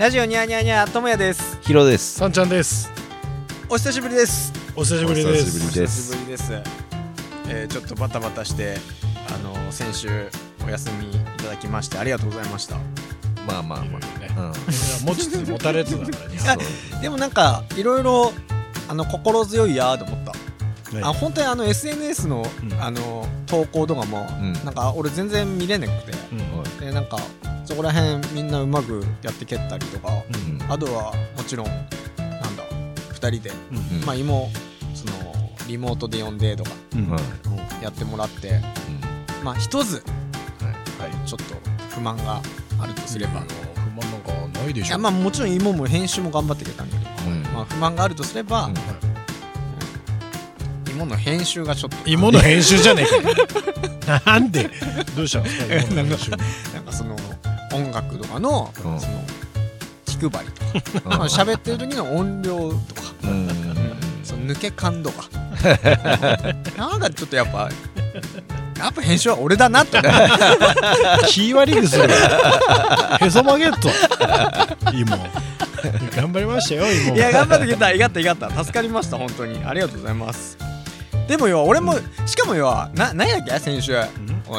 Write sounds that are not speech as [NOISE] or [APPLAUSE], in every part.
ラジオニャーニャーニャーともやですヒロです。さんちゃんです。お久しぶりですお久しぶりでお久しぶす。りお久しぶりですえー、ちょっとバタバタしてあの先週お休みいただきましてありがとうございましたまあまあまねあ。うん。持ちつ持たれつだからね。[LAUGHS] でもなんかいろいろあの心強いやーと思ったねあ本当にあの SNS の,、うん。あの投稿とかも、うん。なんか俺全然見れなくて。うん。でなんかそこら辺みんなうまくやってけったりとか。うん。あとはもちろんなんだ2人で、まあ妹そのリモートで呼んでとか。やってもらって。まあ一つはい。ちょっと不満があるとすれば、不満なんかないでしょ。いやまあもちろん妹も編集も頑張ってくれたんだけど、うん。まあ、不満があるとすれば、うん妹の編集がちょっと芋の編集じゃねえかよ。なんで？[LAUGHS] どうしたんですか芋の編集。なんかその音楽とかの、うんその気配りとか、まあ喋ってる時の音量とか、うん。うん。その抜け感とかなんかちょっとやっぱやっぱ編集は俺だなってね気悪いですよ。へそ曲げっと。芋。頑張りましたよ芋。いや頑張ってくれたいがったいがった助かりました本当にありがとうございますでもよ俺も、しかもよな何やっけ？先週。あ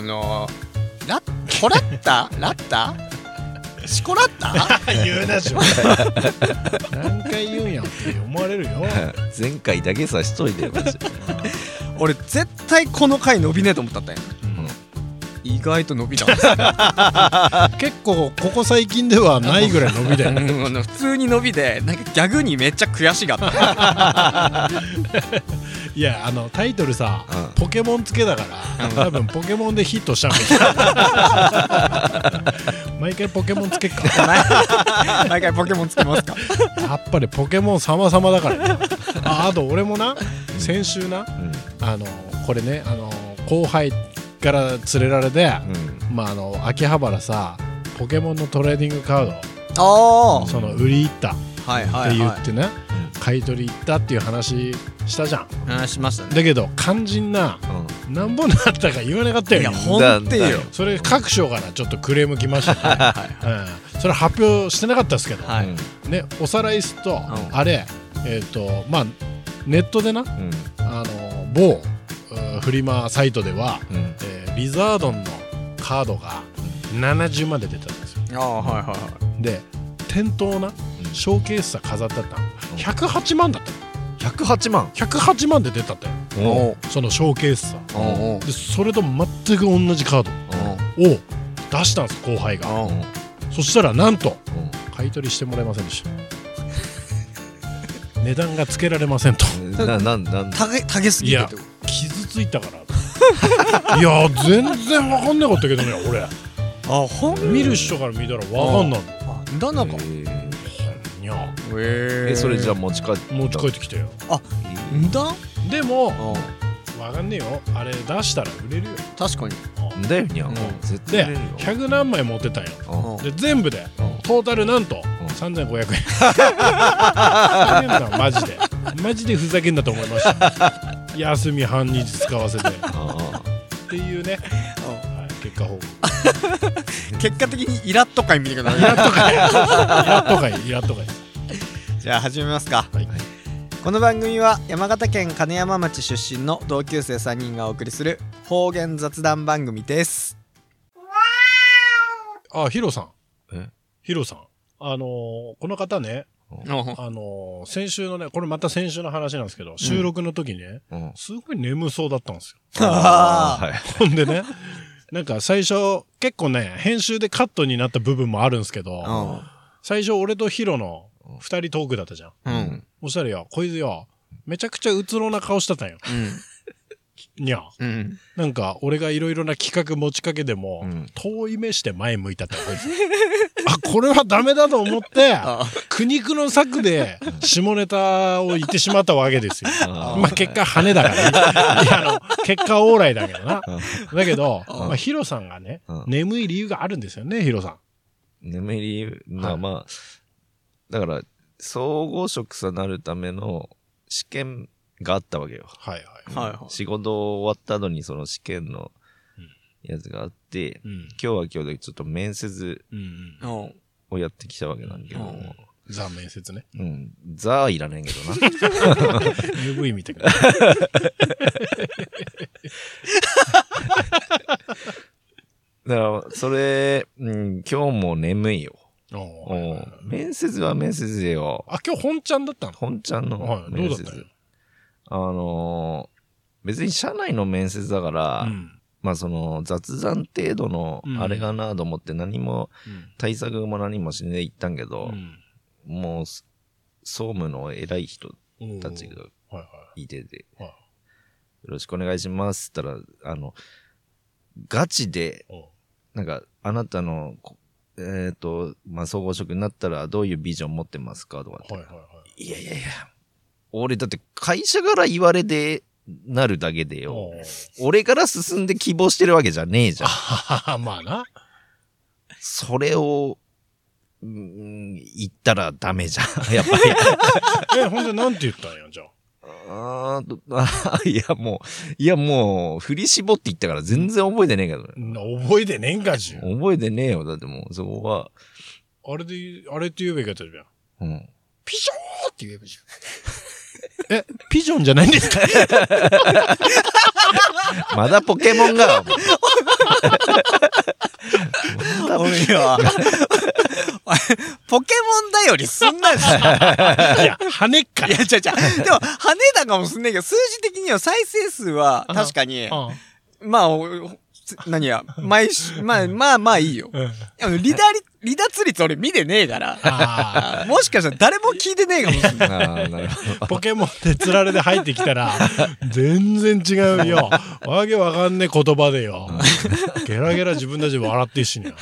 のラコラッタラッタシコラッタ言うなし。何回言うんやって思われるよ。[LAUGHS] 前回だけさしといてよマジで。俺絶対この回伸びねえと思ったったんや意外と伸びたんですよ [LAUGHS] 結構ここ最近ではないぐらい伸びたよね。[LAUGHS] 普通に伸びてなんかギャグにめっちゃ悔しがった。[LAUGHS] いやあのタイトルさ、うん。ポケモンつけだから多分ポケモンでヒットしたんで毎回ポケモンつけっか。毎回ポケモンつけますか。やっぱりポケモン様々だからねああと俺もな先週なうん。あのこれねあの後輩から連れられて、うん。まああの秋葉原さポケモンのトレーディングカーあドその売り行った。っあはいはていは言ってね、買い取り行ったっていう話したじゃん。い話しましたね。だけど肝心な何本になったか言わなかったよ。ねいやほんとよ。それ各所からちょっとクレーム来ました。ね、はいうん、それ発表してなかったですけど、はい。うん。ね、おさらいすると、ん。あれえっ、とまあネットでなうん。あの某うんフリマサイトでは、うん。えーリザードンのカードが70まで出たんですよ。ああはいはいはい。で店頭なショーケースさ飾ってたの。108万だった。の108万。108万で出たったよ。おう。そのショーケースさ。でそれと全く同じカード。を出したんです後輩が。そしたらなんとう。ん買い取りしてもらえませんでした。[LAUGHS] 値段がつけられませんと。な、なん、なん。たげたげすぎてってこ傷ついたからいや全然わかんなかったけどね俺。とあほん見る人から見たらわかんない。あだなんか。えいや。えそれじゃあ持ち帰って。持ち帰ってきたよ。んだ？でもあわかんねえよ。あれ出したら売れるよ。確かに。んだよにゃうん。絶対で売れるよ。100何枚持ってたんよ。で全部で。うん。トータルなんとん。3500円マジで。マジでふざけんなと思いました休み半日使わせて。[LAUGHS] っあていうね、はい、結果報告。[LAUGHS] 結果的にイラッと会見てくだイラッとかいイラッとかい [LAUGHS] イラッとかいじゃあ始めますか、はい。この番組は山形県金山町出身の同級生3人がお送りする方言雑談番組です。あヒロさん。え？ヒロさん。あのーこの方ねおあのー先週のねこれまた先週の話なんですけど収録の時ね、あ。うん。すごい眠そうだったんですよ。ほんでねなんか最初結構ね編集でカットになった部分もあるんですけど、ー最初俺とヒロの二人トークだったじゃん。うんうんそしたらよ、こいつよ、めちゃくちゃうつろな顔してたんよ。にゃ。うんなんか、俺がいろいろな企画持ちかけても、うん遠い目して前向いたったよ、こいつ。あ、これはダメだと思って、[LAUGHS] あ苦肉の策で下ネタを言ってしまったわけですよ。[LAUGHS] あまあ結果羽だからね。[LAUGHS] いや、あの、結果オーライだけどな。ーだけど、うんまあヒロさんがねうん、眠い理由があるんですよね、ヒロさん。眠りが、まあ、だから、総合職さなるための試験があったわけよ。はいはい。はいはい仕事終わった後にその試験のやつがあって、うん。今日は今日でちょっと面接をやってきたわけなんだけども。ザ面接ね。うん。ザーいらねえけどな。UV 見てくだだから、それ、うん、今日も眠いよ。面接は面接でよ。あ、今日本ちゃんだったの？本ちゃんのはい、どう面接。だった？よ。あのー別に社内の面接だから、うん。まあその雑談程度のうんあれかなと思って何もうん対策も何もしねえ言ったんけど、うんもうす総務の偉い人たちがはいはいてて、はいよろしくお願いしますったら、あの、ガチで、なんか、あなたの、こえっ、と、まあ、総合職になったらどういうビジョン持ってますかとかって。はいはいはい。いやいやいや、俺だって会社から言われてなるだけでよ。俺から進んで希望してるわけじゃねえじゃん。あまあな。それを、うん、言ったらダメじゃん。[LAUGHS] やっぱり。[LAUGHS] え、ほんでなんて言ったんや、じゃあ。ああ [LAUGHS] いやもう、いやもう、振り絞って言ったから全然覚えてねえけどね。ん覚えてねえんかじゅ。覚えてねえよ。だってもう、そこは、あれで、あれって言えばいいかったじゃん。うん。ピジョーって言えばいいじゃん。え、ピジョンじゃないんですか？[LAUGHS] まだポケモンが、[LAUGHS] 俺はポケモンだよりすんなし。いいや、羽かや、ちゃちゃ。でも、跳ねたかもすんないけど、数字的には再生数は確かに、あまあ、おつ何や、毎週、まあ、まあまあいいよ。うん。あの、離脱離脱率俺見てねえから。あもしかしたら誰も聞いてねえかもしれない。[LAUGHS] ポケモンでつられで入ってきたら、全然違うよ。わけわかんねえ言葉でよ。ゲラゲラ自分たちで笑ってるしね。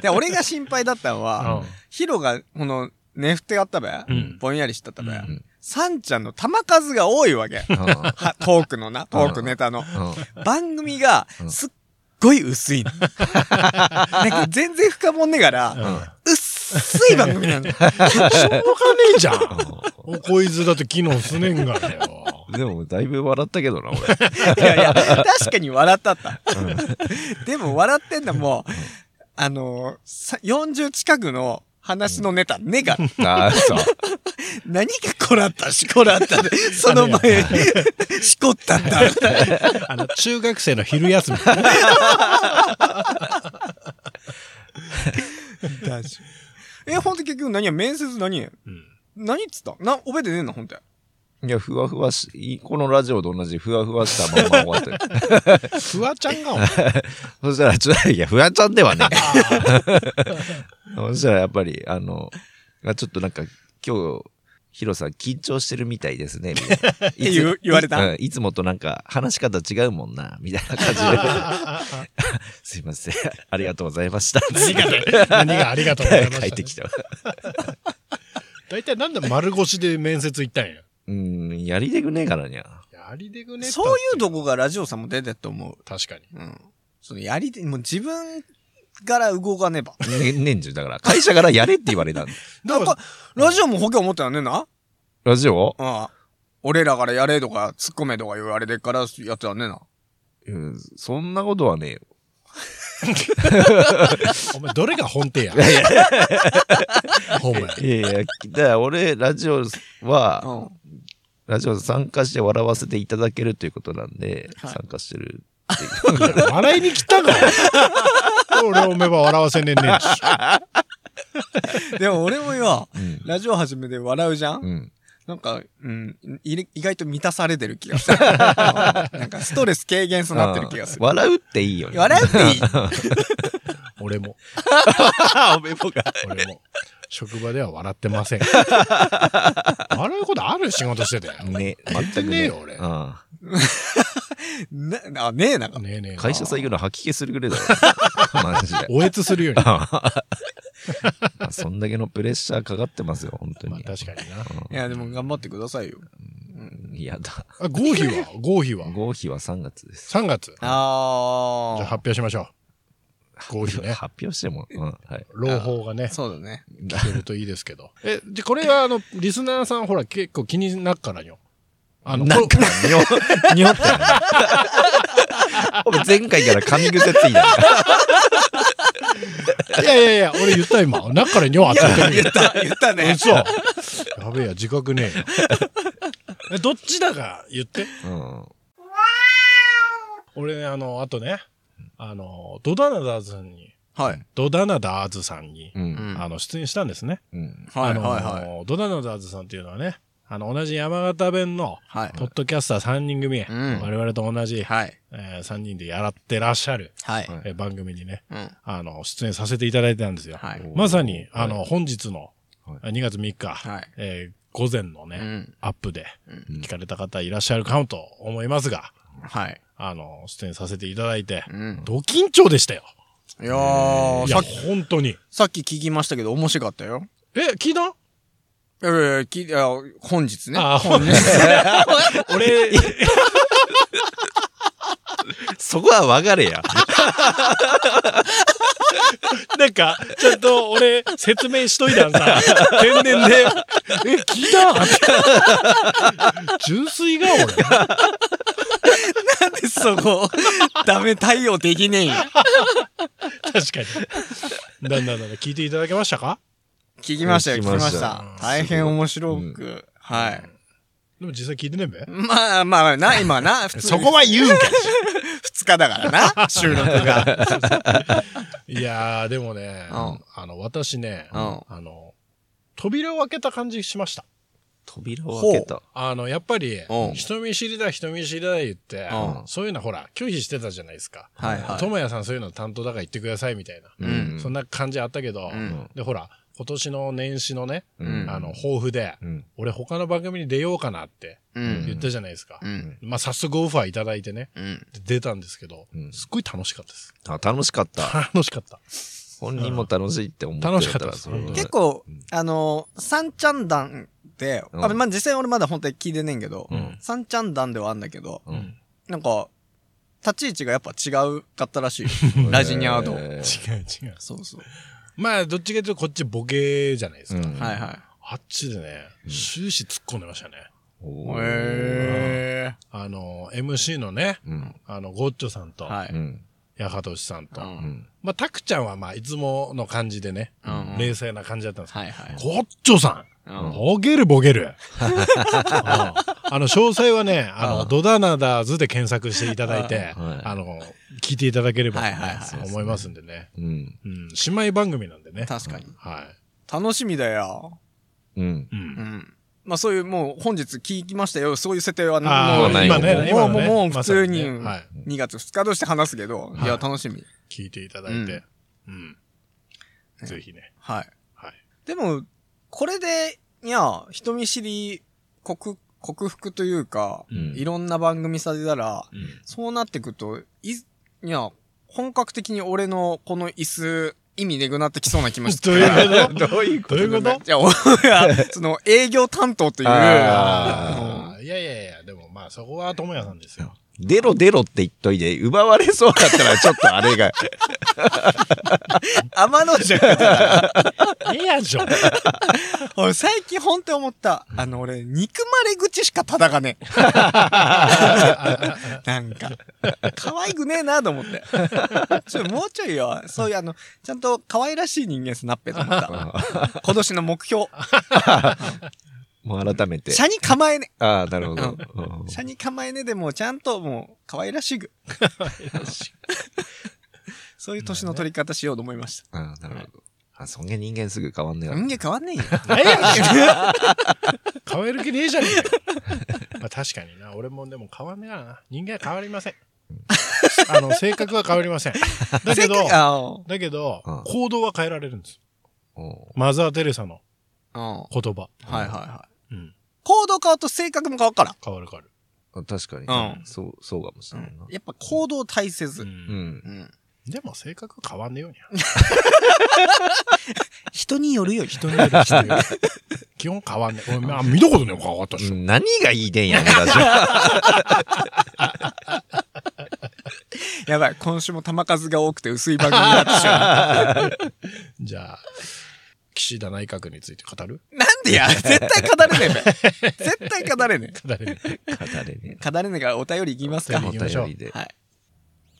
で、俺が心配だったのは、ヒロが、この、寝ふてあったべ、んぼんやりしたったべ、うんサンちゃんの玉数が多いわけ。トークのな、トークネタの。うん番組が、すっごい薄いの。[LAUGHS] なんか全然深もんねえから、薄い番組なの。しょうがねえじゃん。おこいつだって昨日すねんがねよ。でも、だいぶ笑ったけどな、俺。[LAUGHS] いやいや、確かに笑ったった。でも笑ってんのも、あのさ40近くの話のネタ、ねが、[LAUGHS] ああ、そう。[LAUGHS] 何がこらったしこらったで、[LAUGHS] その前に、しこったんだ。あの、中学生の昼休み。え、ほんと結局何や、面接何や？うん何っつった？な、覚えてねえんだ、ほんと。いや、ふわふわし、このラジオと同じふわふわしたまま終わってる。フワちゃんが [LAUGHS] そしたら、ちょっと、いや、ふわちゃんではねえ。[LAUGHS] そしたら、やっぱり、あの、あちょっとなんか、今日、ヒロさん緊張してるみたいですね、[LAUGHS] みたいな。言われたうんいつもとなんか、話し方違うもんな、みたいな感じで。すいません。ありがとうございました。何がね、何がありがとうございました。帰ってきた。大体なんで丸腰で面接行ったんや？うん、やりでくねえからにゃ。やりでぐねそういうとこがラジオさんも出てると思う。確かに。うん。そのやりで、もう自分から動かねば。ね、[LAUGHS] 年中だから、会社からやれって言われたんだ。だから、ラジオも保険思ったよねんな？ラジオ？ああ。俺らからやれとか、突っ込めとか言われてからやってたねんな？うんそんなことはねえよ。[LAUGHS] お前、どれが本店や。ほんまや。いやいや、だから俺、ラジオは、うん。ラジオ参加して笑わせていただけるということなんで、はい参加してる。[LAUGHS] 笑いに来たの？俺おめば笑わせねえねんし。[LAUGHS] でも俺もよ、うん。ラジオ始めて笑うじゃん、うん。なんか、うん、い意外と満たされてる気がする。う [LAUGHS] んなんかストレス軽減そうなってる気がする。笑うっていいよね。笑うっていい俺も。おめぼが。俺も。職場では笑ってません。[LAUGHS] 笑うことある仕事してて。ね、全くねえよ俺うんな、[LAUGHS] あ、ねえな。ねえねえ。会社最後の吐き気するぐらいだろ。[LAUGHS] マジで。おえつするように。まそんだけのプレッシャーかかってますよ、本当あに。確かにな。いや、でも頑張ってくださいよ。嫌だ。あ、合否は？合否は？合否は3月です。?3 月。じゃああ発表しましょう。合否ね。[LAUGHS] 発表しても、うん、はい。朗報がね、そうだね。聞けるといいですけど。え、で、これはあの、リスナーさんほら結構気になっからよ。あの、なんかこ、にょ、にょって。お前前回から噛み癖ついた。いやいやいや、俺言った今。中から尿当たってる言った言ったね嘘やべえや、自覚ねえよ。え、どっちだか言って。うん。俺ね、あの、あとね、あの、ドダナダーズさんに、はい。ドダナダーズさんに、う。うん。んあの、出演したんですね。うん。はいはいはい。ドダナダーズさんっていうのはね、あの、同じ山形弁の、はい。ポッドキャスター3人組、ん。我々と同じ、はい。え3人でやらってらっしゃる、はい。はい。えー番組にね、うん。あの、出演させていただいてたんですよ。はい。まさに、はいあの、本日の、は2月3日、はい。えー午前のね、うん。アップでうん。聞かれた方いらっしゃるかもと思いますが、はいあの、出演させていただいて、うんド緊張でしたよ。いやーいや、さっき本当に。さっき聞きましたけど面白かったよえ、聞いた？いやいやいや聞いいや本日ねあ、本日。[LAUGHS] 俺、そこは分かれや。なんか、ちゃんと俺、説明しといたんさ、天然で、え、聞いた？[LAUGHS] 純粋が俺。そこダメ対応できねえんや確かに。だんだんだんだん聞いていただけましたか？聞きましたよ聞きました。た。大変面白くはい。でも実際聞いてねえべ？まあまあな今な [LAUGHS] 普通そこは言うんか2日だからな収録が。い [LAUGHS] いやー、でもね、うん。あの、私ね、うん。あの、扉を開けた感じしました。扉を開けた。あの、やっぱりうん、人見知りだ、人見知りだ言ってう、そういうのほら、拒否してたじゃないですか。はいはい智也さんそういうの担当だから言ってくださいみたいな。うんそんな感じあったけど、んで、ほら、今年の年始のね、うんあの、抱負で、うん。俺他の番組に出ようかなってうん言ったじゃないですか。うんまあ、早速オファーいただいてね、うんで出たんですけど、うんすっごい楽しかったです。あ、楽しかった。楽しかった。本人も楽しいって思ってたら楽しかったです結構あの三ちゃん団でうん。あまあ実際俺まだ本当に聞いてねえんけどうん。三ちゃん団ではあんだけどうん。なんか立ち位置がやっぱ違うかったらしい。[LAUGHS] よラジニャード。え違う違う。そうそう。まあ、どっちかというとこっちボケじゃないですか。うん。はいはあっちでね、終始突っ込んでましたね。へあの、MC のね、うん。あの、ゴッチョさんと、えはい。うん。ヤハトシさんと、ううん。ん。まあ、タクちゃんはまあ、いつもの感じでね、うん冷静な感じだったんですけはいはい。ど、ゴッチョさんうんボケるボケる。うん [LAUGHS] あの、詳細はね、あの、ドダナダーズで検索していただいて、はいあの、聞いていただければはいはいはい思いますんでね。うん。うん、姉妹番組なんでね。確かには楽しみだようん。い。う。うんんまあそういうもう本日聞きましたよそういう設定はもうない今ね、もう今ねもうもう普通にまさねはい。2月2日として話すけどいやはい楽しみ聞いていただいて。うん。ぜひね。はいはい。でもこれでいや人見知り克克服というかうん。いろんな番組されたらうん。そうなってくといいや本格的に俺のこの椅子意味ねくなってきそうな気もして。[LAUGHS] [LAUGHS] どういうこと？どういうどういうこと？いや、俺は、その、営業担当という、ああ、いやいやいや、でもまあそこは智也さんですよ。出ろ出ろって言っといて、奪われそうだったらちょっとあれが。[LAUGHS] 天の弱だから。ええやんしょ。俺、最近本当に思った。あの、俺、憎まれ口しか叩かねえ。[LAUGHS] なんか、可愛くねえなと思って。ちょ、もうちょいよ、そういうあの、ちゃんと可愛らしい人間スナッペと思った。今年の目標。[LAUGHS] もう改めて。車に構えねああ、なるほど。車に構えねでも、ちゃんともう、可愛らしく。[LAUGHS] そういう年の取り方しようと思いました。ああ、なるほど。あ、そんげ人間すぐ変わんねえ人間変わんねえよ。ええや。変わる気ねえじゃねえか。[LAUGHS] まあ確かにな。俺もでも変わんねえからな。人間は変わりません。[LAUGHS] あの、性格は変わりません。だけど、だけどうん、行動は変えられるんです。マザー・テレサの。言葉。はいはいはい。うん。行動変わると性格も変わるから。変わる変わる。あ確かに、うんそう、そうかもしれないな。やっぱ行動大切。う。うんうん。ん。でも性格変わんねえよう [LAUGHS] にゃ。人によるよ、人に人による人による基本変わんねえ。俺、あ見たことねえ変わったっし何がいいでんやねん、ラジ [LAUGHS] やばい、今週も球数が多くて薄い番組になってしまう。[LAUGHS] じゃあ、岸田内閣について語る？なんでや？[LAUGHS] 絶対語れねえべ。絶対語れね語れねえオ。語れねえ。語れねえからお便りいきますか。お便りで。はい。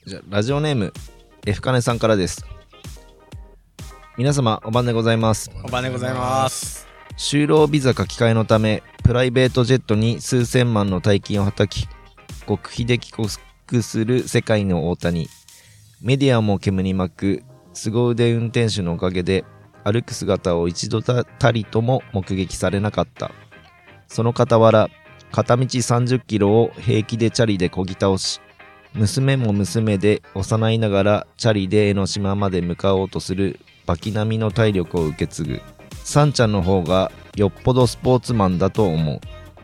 じゃあ、ラジオネーム、F カネさんからです。皆様お晩でございますおばでございます就労ビザ書き換えのためプライベートジェットに数千万の大金をはたき極秘で帰国する世界の大谷メディアも煙に巻く凄腕運転手のおかげで歩く姿を一度たりとも目撃されなかった。その傍ら片道30キロを平気でチャリでこぎ倒し娘も娘で幼いながらチャリで江ノ島まで向かおうとするバキ並みの体力を受け継ぐ。サンちゃんの方がよっぽどスポーツマンだと思う。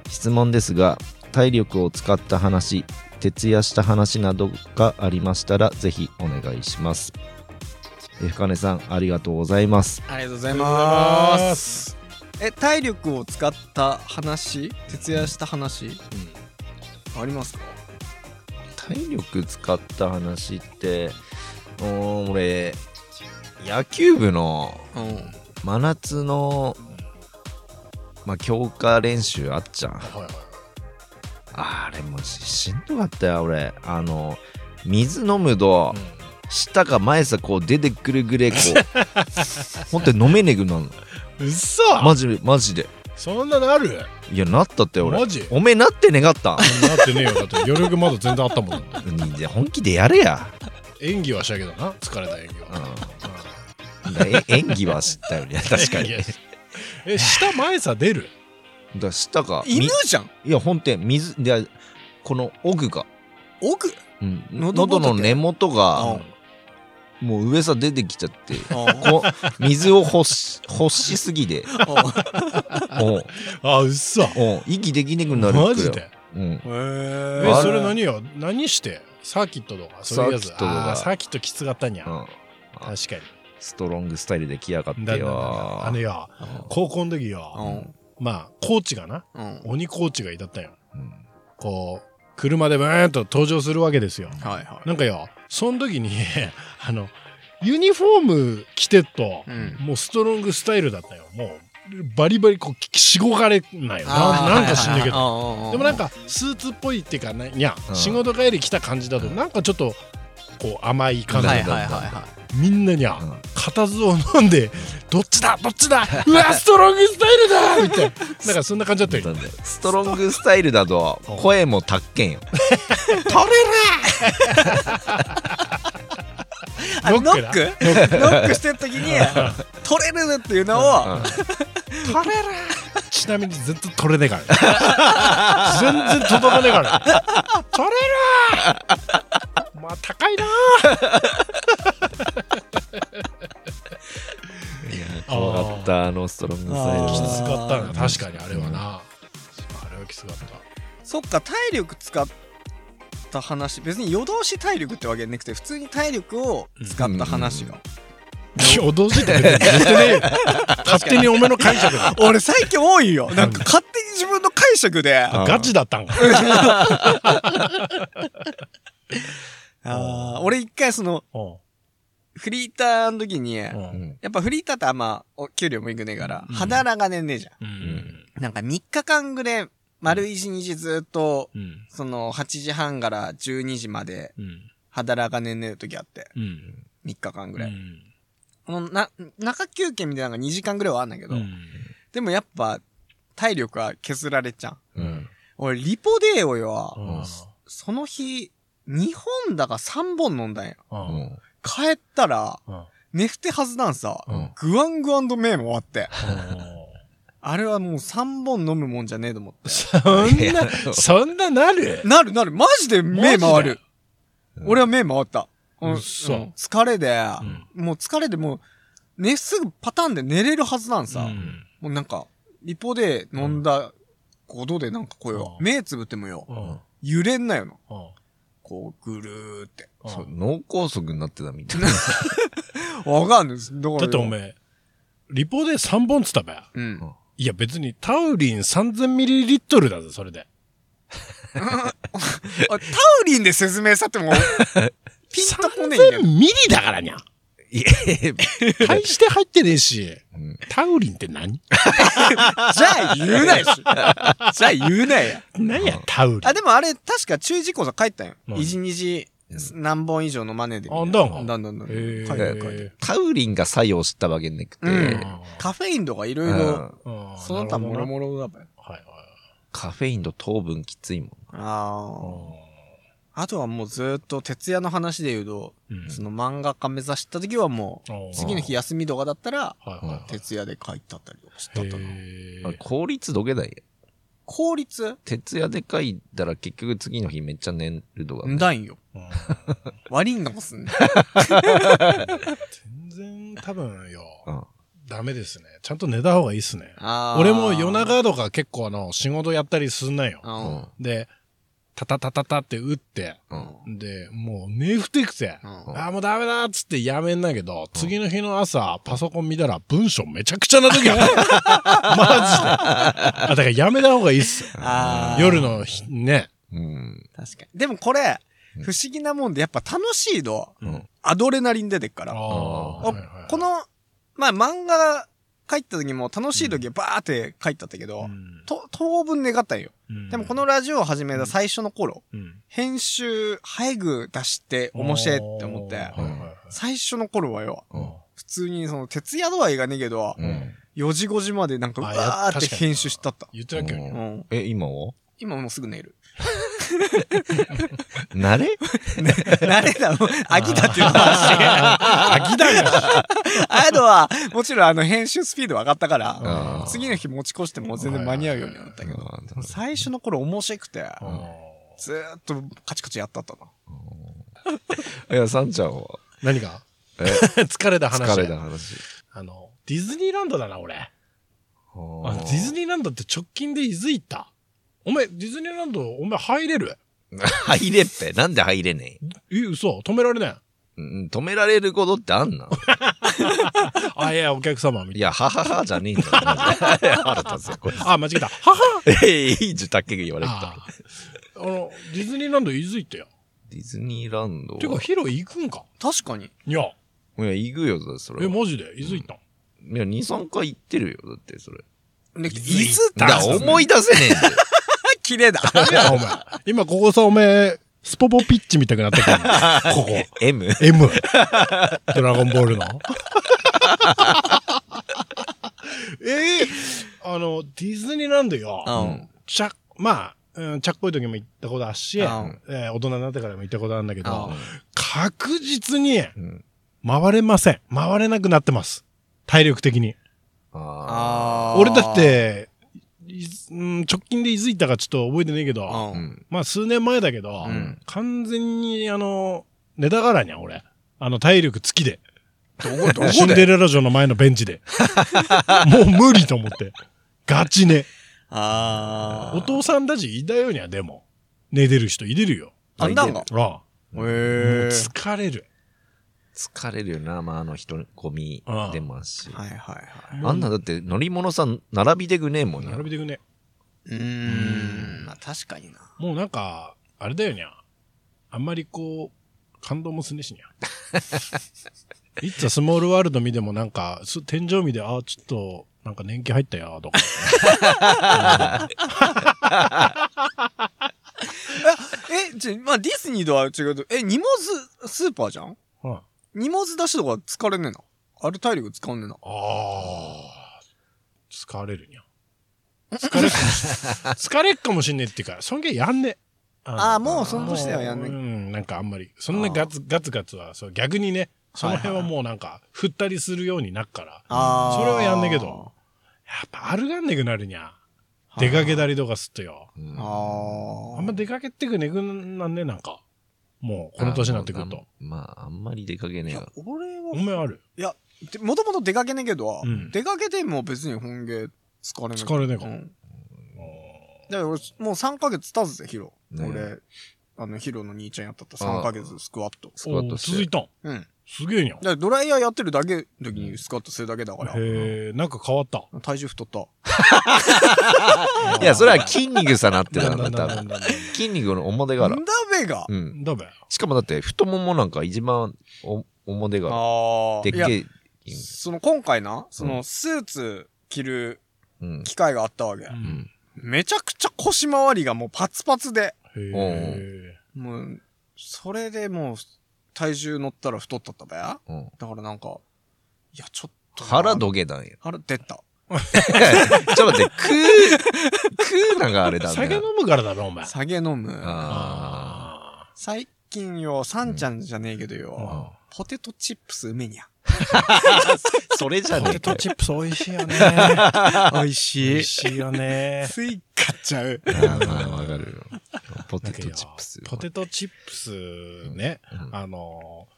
質問ですが体力を使った話徹夜した話などがありましたらぜひお願いします。え深根さんありがとうございます。ありがとうございます。え体力を使った話？徹夜した話、ありますか？体力使った話って俺野球部のうん。真夏のまあ強化練習あっちゃん。はいはいあれもうししんどかったよ俺。あの水飲むと舌が前さこう出てくるぐらいこう。[LAUGHS] ほんとに飲めねえぐなの。うっそマジでマジで。そんななる？いやなったって俺。マジ？おめえなって願った。なってねえよ。だって余力まだ全然あったもんだ本気でやれや、演技はしたけどな。疲れた演技は。うん、演技は知ったよね。[LAUGHS] 確かに。え下前さ出る？だ舌がみ犬じゃん。いやほんとに水でこの奥が、奥うん、喉喉の根元がもう上さ出てきちゃってこう水を欲し欲しすぎで。おうあうっそおう息できねくなるマジで？うん。へええあそれ何よ？何して？サーキットとか？そういうやつ。サーキットとか。あーサーキットきつかったんや。うん。確かストロングスタイルで来やがってにだんだんだんだん。よあのよ高校の時ようん。まあコーチがなうん。鬼コーチがいたったんよ。うん。こう車でブーンと登場するわけですよ。はいはい。なんかよその時にあのユニフォーム着てっとうん。もうストロングスタイルだったよ。もうバリバリこうしごかれないよ。ななんか知んないけど。どでもなんかスーツっぽいっていうかねいやうん。仕事帰り来た感じだとなんかちょっとこう甘い感じはみんなにゃうん。固唾を飲んでどっちだどっちだうわ [LAUGHS] ストロングスタイルだみたいな。[LAUGHS] なんかそんな感じだったよ。ストロングスタイルだと声もたっけんよ。[LAUGHS] あノッノック？クノックしてる時に取れるっていうのをうん。取れる！ちなみにずっと取れねえから。全然届かねえから。取れるまあ高いな。怖かったあのストロングスタイルあー。きつかったなあ確かにあれはな。あれはきつかった。そっか体力使った話別に夜通し体力ってわけじゃなくて普通に体力を使った話が、脅しって言ってねえよ。[LAUGHS] 勝手におめの解釈だ。[LAUGHS] 俺最近多いよ。なんか勝手に自分の解釈で。ガチだったんか [LAUGHS] ー俺一回そのうん。フリーターの時に、やっぱフリーターってあんまお給料もいくねえから、うん。働かねえねえじゃうん。んなんか3日間ぐらい丸一日ずっとうん。その8時半から12時までうん。働かねえねえ時あってうん。3日間ぐらい、うん。このな中休憩みたいなのが2時間ぐらいはあんだけど、うん。でもやっぱ体力は削られちゃううん俺リポデーをよ、うんその日2本だか3本飲んだんや。ううん。ん帰ったらうん。寝ふてはずなんさ、うん。グワングワンと目も終わって。あれはもう3本飲むもんじゃねえと思って。そんなそんななる？なるなる。マジで目回る。うん俺は目回った、うん嘘。うん。疲れで、ん。もう疲れでもう寝すぐパターンで寝れるはずなんさ、うん。もうなんかリポで飲んだことでなんかこうよ、うん。目つぶってもよ、うん。揺れんなよなうんこうぐるーって。そう脳梗塞になってたみたいな。[LAUGHS] わかんないです。だから。だっておめえリポで3本っつったべうん。いや別にタウリン 3000ml だぞそれで。[LAUGHS] あタウリンで説明さっても [LAUGHS] ピンとこねえけど3000ミリだからにゃいや大して入ってねえし。うん。タウリンって何？[LAUGHS] じゃあ言うなよ。し [LAUGHS] じゃあ言うなよ。何やタウリン？あでもあれ確か注意事項さ書いてたよ、うん。1日何本以上のマネで。あんだんがだん。だんだん。タウリンが作用したわけなくて、うんカフェインとかいろいろ、うん。その他もろ。もろだべ。はいはい。カフェインと糖分きついもん。ああ。あとはもうずっと徹夜の話で言うと、うんその漫画家目指した時はもう、うん次の日休みとかだったら。徹夜で書いてあったりとかしてたな。へあれー効率どけない？よ。効率？徹夜で書いたら結局次の日めっちゃ寝るとか。んだんよ。うん [LAUGHS] 悪いんかもすんね。全然多分よ、うんダメですね。ちゃんと寝た方がいいっすね。俺も夜中とか結構あの、仕事やったりすんなよ。うん。で、タタタタタって打って、うん。で、もう寝ふてくて、うんあーもうダメだっつってやめんだけど、次の日の朝、パソコン見たら文章めちゃくちゃな時ある。[LAUGHS] マジで。あ、だからやめた方がいいっす。夜の日ね。うん。確かに。でもこれうん、不思議なもんで、やっぱ楽しいと、うん。アドレナリン出てっから。この、まあ漫画書いた時も楽しい時はバーって書いてあったけど、うんと当分願ったんよ。うんでもこのラジオを始めた最初の頃、うん編集、早く出して面白いって思って、はいはいはい最初の頃はよ、うん。普通にその徹夜度合いがねえけど、うん。4時5時までなんかうあやわーって編集したった。言ってたっけうん。え、今は？今もうすぐ寝る。慣れ？慣れだ、もう飽きたっていうのもあるし。飽きだよ。あとは、もちろんあの編集スピード上がったから、次の日持ち越しても全然間に合うようになったけど、最初の頃面白くて、うんずーっとカチカチやったったな。いや、サンちゃんは？何が？え？[LAUGHS] 疲れた話。疲れた話。あの、ディズニーランドだな、俺。ディズニーランドって直近で伊豆行った？お前、ディズニーランド、お前入れる？[LAUGHS] 入れって。なんで入れねえ、嘘止められない？えうん止められることってあんな？[LAUGHS] あ、いや、お客様、みたいいや、はははじゃねえんだよ。腹立つよ、これ。な。あ、間違えた。ははええ、[LAUGHS] いい受託言われあた。あの、ディズニーランド伊豆行ったよ。ディズニーランドは？てか、ヒロ行くんか？確かに。いや、いや、行くよ、それえ、は。マジで？伊豆行った？んいや、2、3回行ってるよ、だって、それ。ね、豆伊豆だ？思い出せねえんだよ。綺麗だ。[LAUGHS] 今、ここさ、お前、スポポピッチみたくなってるから。[LAUGHS] ここ。M? M。ドラゴンボールの。ええあの、ディズニーランドよ。うん。ちゃ、まあ、うん、ちゃっこい時も行ったことあるし、うんえー大人になってからも行ったことあるんだけど、うん確実にうん。回れません。回れなくなってます。体力的に。ああー俺だっ、て、いうん、直近で伊豆行ったかちょっと覚えてねえけど、う。あ。うんん。まあ数年前だけど、うん完全にあの、寝たがらにゃ、俺。あの体力尽きで。どこ、どシンデレラ城の前のベンチで。[LAUGHS] もう無理と思って。ガチ寝。あー。お父さんたちいたよには、でも。寝てる人いてるよ。あんだんが。ああ。へー。疲れる。疲れるよな、まあ、あの人、ゴミ出ますし。はいはいはい。あんなだって乗り物さん、並びでぐねえもんや。並びでくね。うーん。まあ確かにな。もうなんか、あれだよにゃ。あんまりこう、感動もすねしにゃ。[LAUGHS] いつはスモールワールド見てもなんか、す天井見で、あ、ちょっと、なんか年季入ったよ、とか。[LAUGHS] [LAUGHS] え、じゃ、まあディズニーとは違うと、え、荷物スーパーじゃん？うんあ荷物出しとか疲れねえな。あれ体力使うねえな。あ。疲れるにゃ。[LAUGHS] 疲れっかもし [LAUGHS] 疲れっかもしんねえっていうか、そんげやんね。あーもうその年ではやんねもううん、なんかあんまり。そんなガツガツガツは、そう逆にね、その辺はもうなんか、振ったりするようになっから。あーそれはやんねえけど。やっぱ歩がんねくなるにゃ。出かけたりとかすっとよ。うんああ。あんま出かけてくねくなんね、なんか。もう、この年になってくると。。まあ、あんまり出かけねえが。俺は、お前ある？いや、でもともと出かけねえけど、うん出かけても別に本芸疲れねえ。疲れねえかうん。だから俺、もう3ヶ月経つぜ、ヒロ。ね俺、あの、ヒロの兄ちゃんやったった3ヶ月スクワット。スクワット続いたんうん。すげえにゃ。らドライヤーやってるだけの時にスクワットするだけだから、へえ、なんか変わった。体重太った。いや、それは筋肉さなってたんだ、なんだ多分。筋肉の表がらん。だべが。うん。だべ。しかもだって、太ももなんか一番お表がああ。いやでっけえ。その今回な、そのスーツ着るうん。機会があったわけ。う。うんん。めちゃくちゃ腰回りがもうパツパツで、へえ。もう、それでもう、体重乗ったら太ったったべだうん。からなんか、いや、ちょっとな。腹どげなんや。腹出た。[LAUGHS] ちょっと待って、食う、食うのがあれだね。酒飲むからだろ、お前。酒飲む。ああ最近よ、サンちゃんじゃねえけどうんよ、ポテトチップスうめにゃ。あ。[LAUGHS] それじゃー。ポテねえかよトチップス美味しいよね。[LAUGHS] 美味し美味しいよね。つい買っちゃう。あーまあわかるよ。ポテトチップス。ポテトチップスね、うんあの、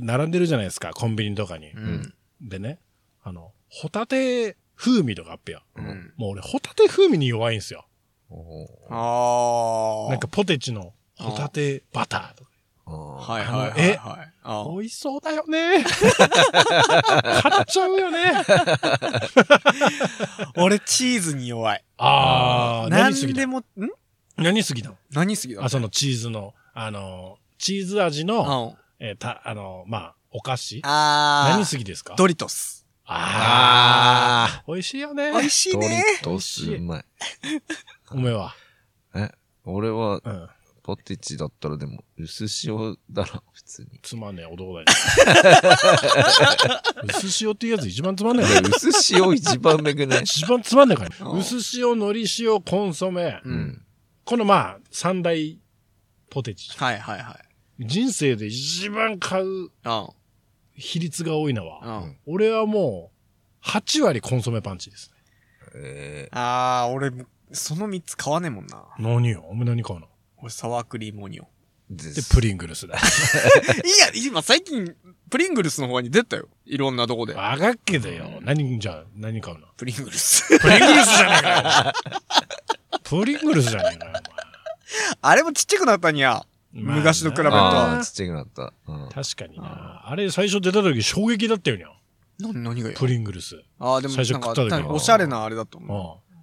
並んでるじゃないですか、コンビニとかに。うん。でね、あの、ホタテ風味とかあっぺや。うん。もう俺、ホタテ風味に弱いんすよ。おーああ。なんか、ポテチのホタテバターとか。あーはいはいはいえはい。あ美味しそうだよね。[LAUGHS] 買っちゃうよね。[LAUGHS] 俺チーズに弱い。あー、何すぎだ何でも、ん？何すぎだ何すぎだあ、そのチーズの、あの、チーズ味の、あえーた、あの、まあ、お菓子？あー。何すぎですか？ドリトス。あー。美味しいよね。美味しいドリね。トスうまい。[LAUGHS] おめえは？え、俺はうん。ポテチだったらでも、薄塩だろ、普通に。つまんねえ男だよ。[LAUGHS] 薄塩っていうやつ一番つまんねえ薄塩一番めぐね。一番つまんねえからうん薄塩、海苔塩、コンソメ。う。うんん。このまあ、三大ポテチ。はいはいはい。人生で一番買ううん。比率が多いのは、うん。俺はもう、8割コンソメパンチですね。えああ、俺、その3つ買わねえもんな。何よ？お前何買うの？俺、サワークリームオニオン。ー、でで、プリングルスだ。[LAUGHS] いや、今最近、プリングルスの方に出たよ。いろんなとこで。わかっけだよ。何、じゃあ、何買うの？プリングルス。プリングルスじゃねえかよ。[LAUGHS] プリングルスじゃねえかよ、あれもちっちゃくなったんや。お前。昔と比べるとああ、ちっちゃくなった。うん。確かにな。あれ最初出た時衝撃だったよにゃ。な、何がよ。プリングルス。ああ、でも、最初なんか食った時たおしゃれなあれだと思う。う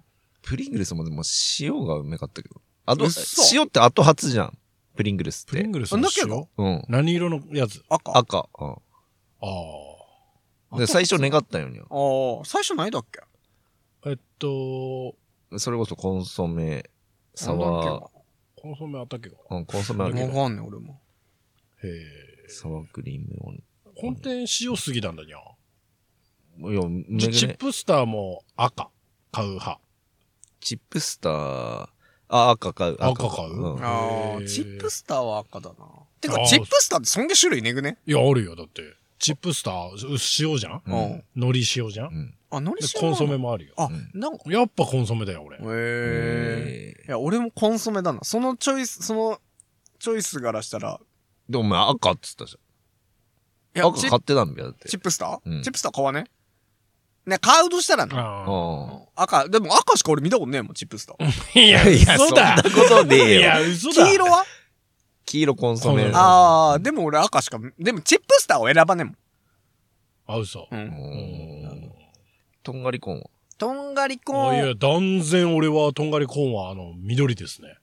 プリングルスもでも塩がうめかったけど。あと嘘、塩って後初じゃん。プリングルスって。プリングルスのあんだけど塩？うん。何色のやつ？赤。あ赤。うん。ああ。で、最初願ったよにあー、最初何だっけ？えっと、それこそコンソメ、サワっコンソメあったっけか。ー、うん、コンソメあるけど、けわかんねえ、俺も。へえ。サワークリームを。本店塩すぎなんだにゃ。いや、ね、チップスターも赤買う派。チップスター、あ、赤買う。赤買う？うん。ああ、チップスターは赤だな。てか、チップスターってそんげ種類ねぐね？いや、あるよ。だって。チップスター、薄塩じゃん？うんうん。海苔塩じゃん？うん。あ、何でしコンソメもあるよ。あうん、なんか、やっぱコンソメだよ、俺。へえ。えいや、俺もコンソメだな。そのチョイス、その、チョイスからしたら、でもお前赤っつったじいゃん。や、チ赤買ってたんだよ、だって。チップスター、うんチップスター買わね？ね、買うとしたらな。ああ赤、でも赤しか俺見たことねえもん、チップスター。[LAUGHS] あ。いや、あ。いや、そ嘘だんなことねえよ。いや、嘘だ黄色は？黄色コンソメ。ああ、でも俺赤しか、でもチップスターを選ばねえもん。あ、嘘。う。うんん。とんがりコーンはとんがりコあいや、ーン。断然俺は、とんがりコーンは、あの、緑ですね。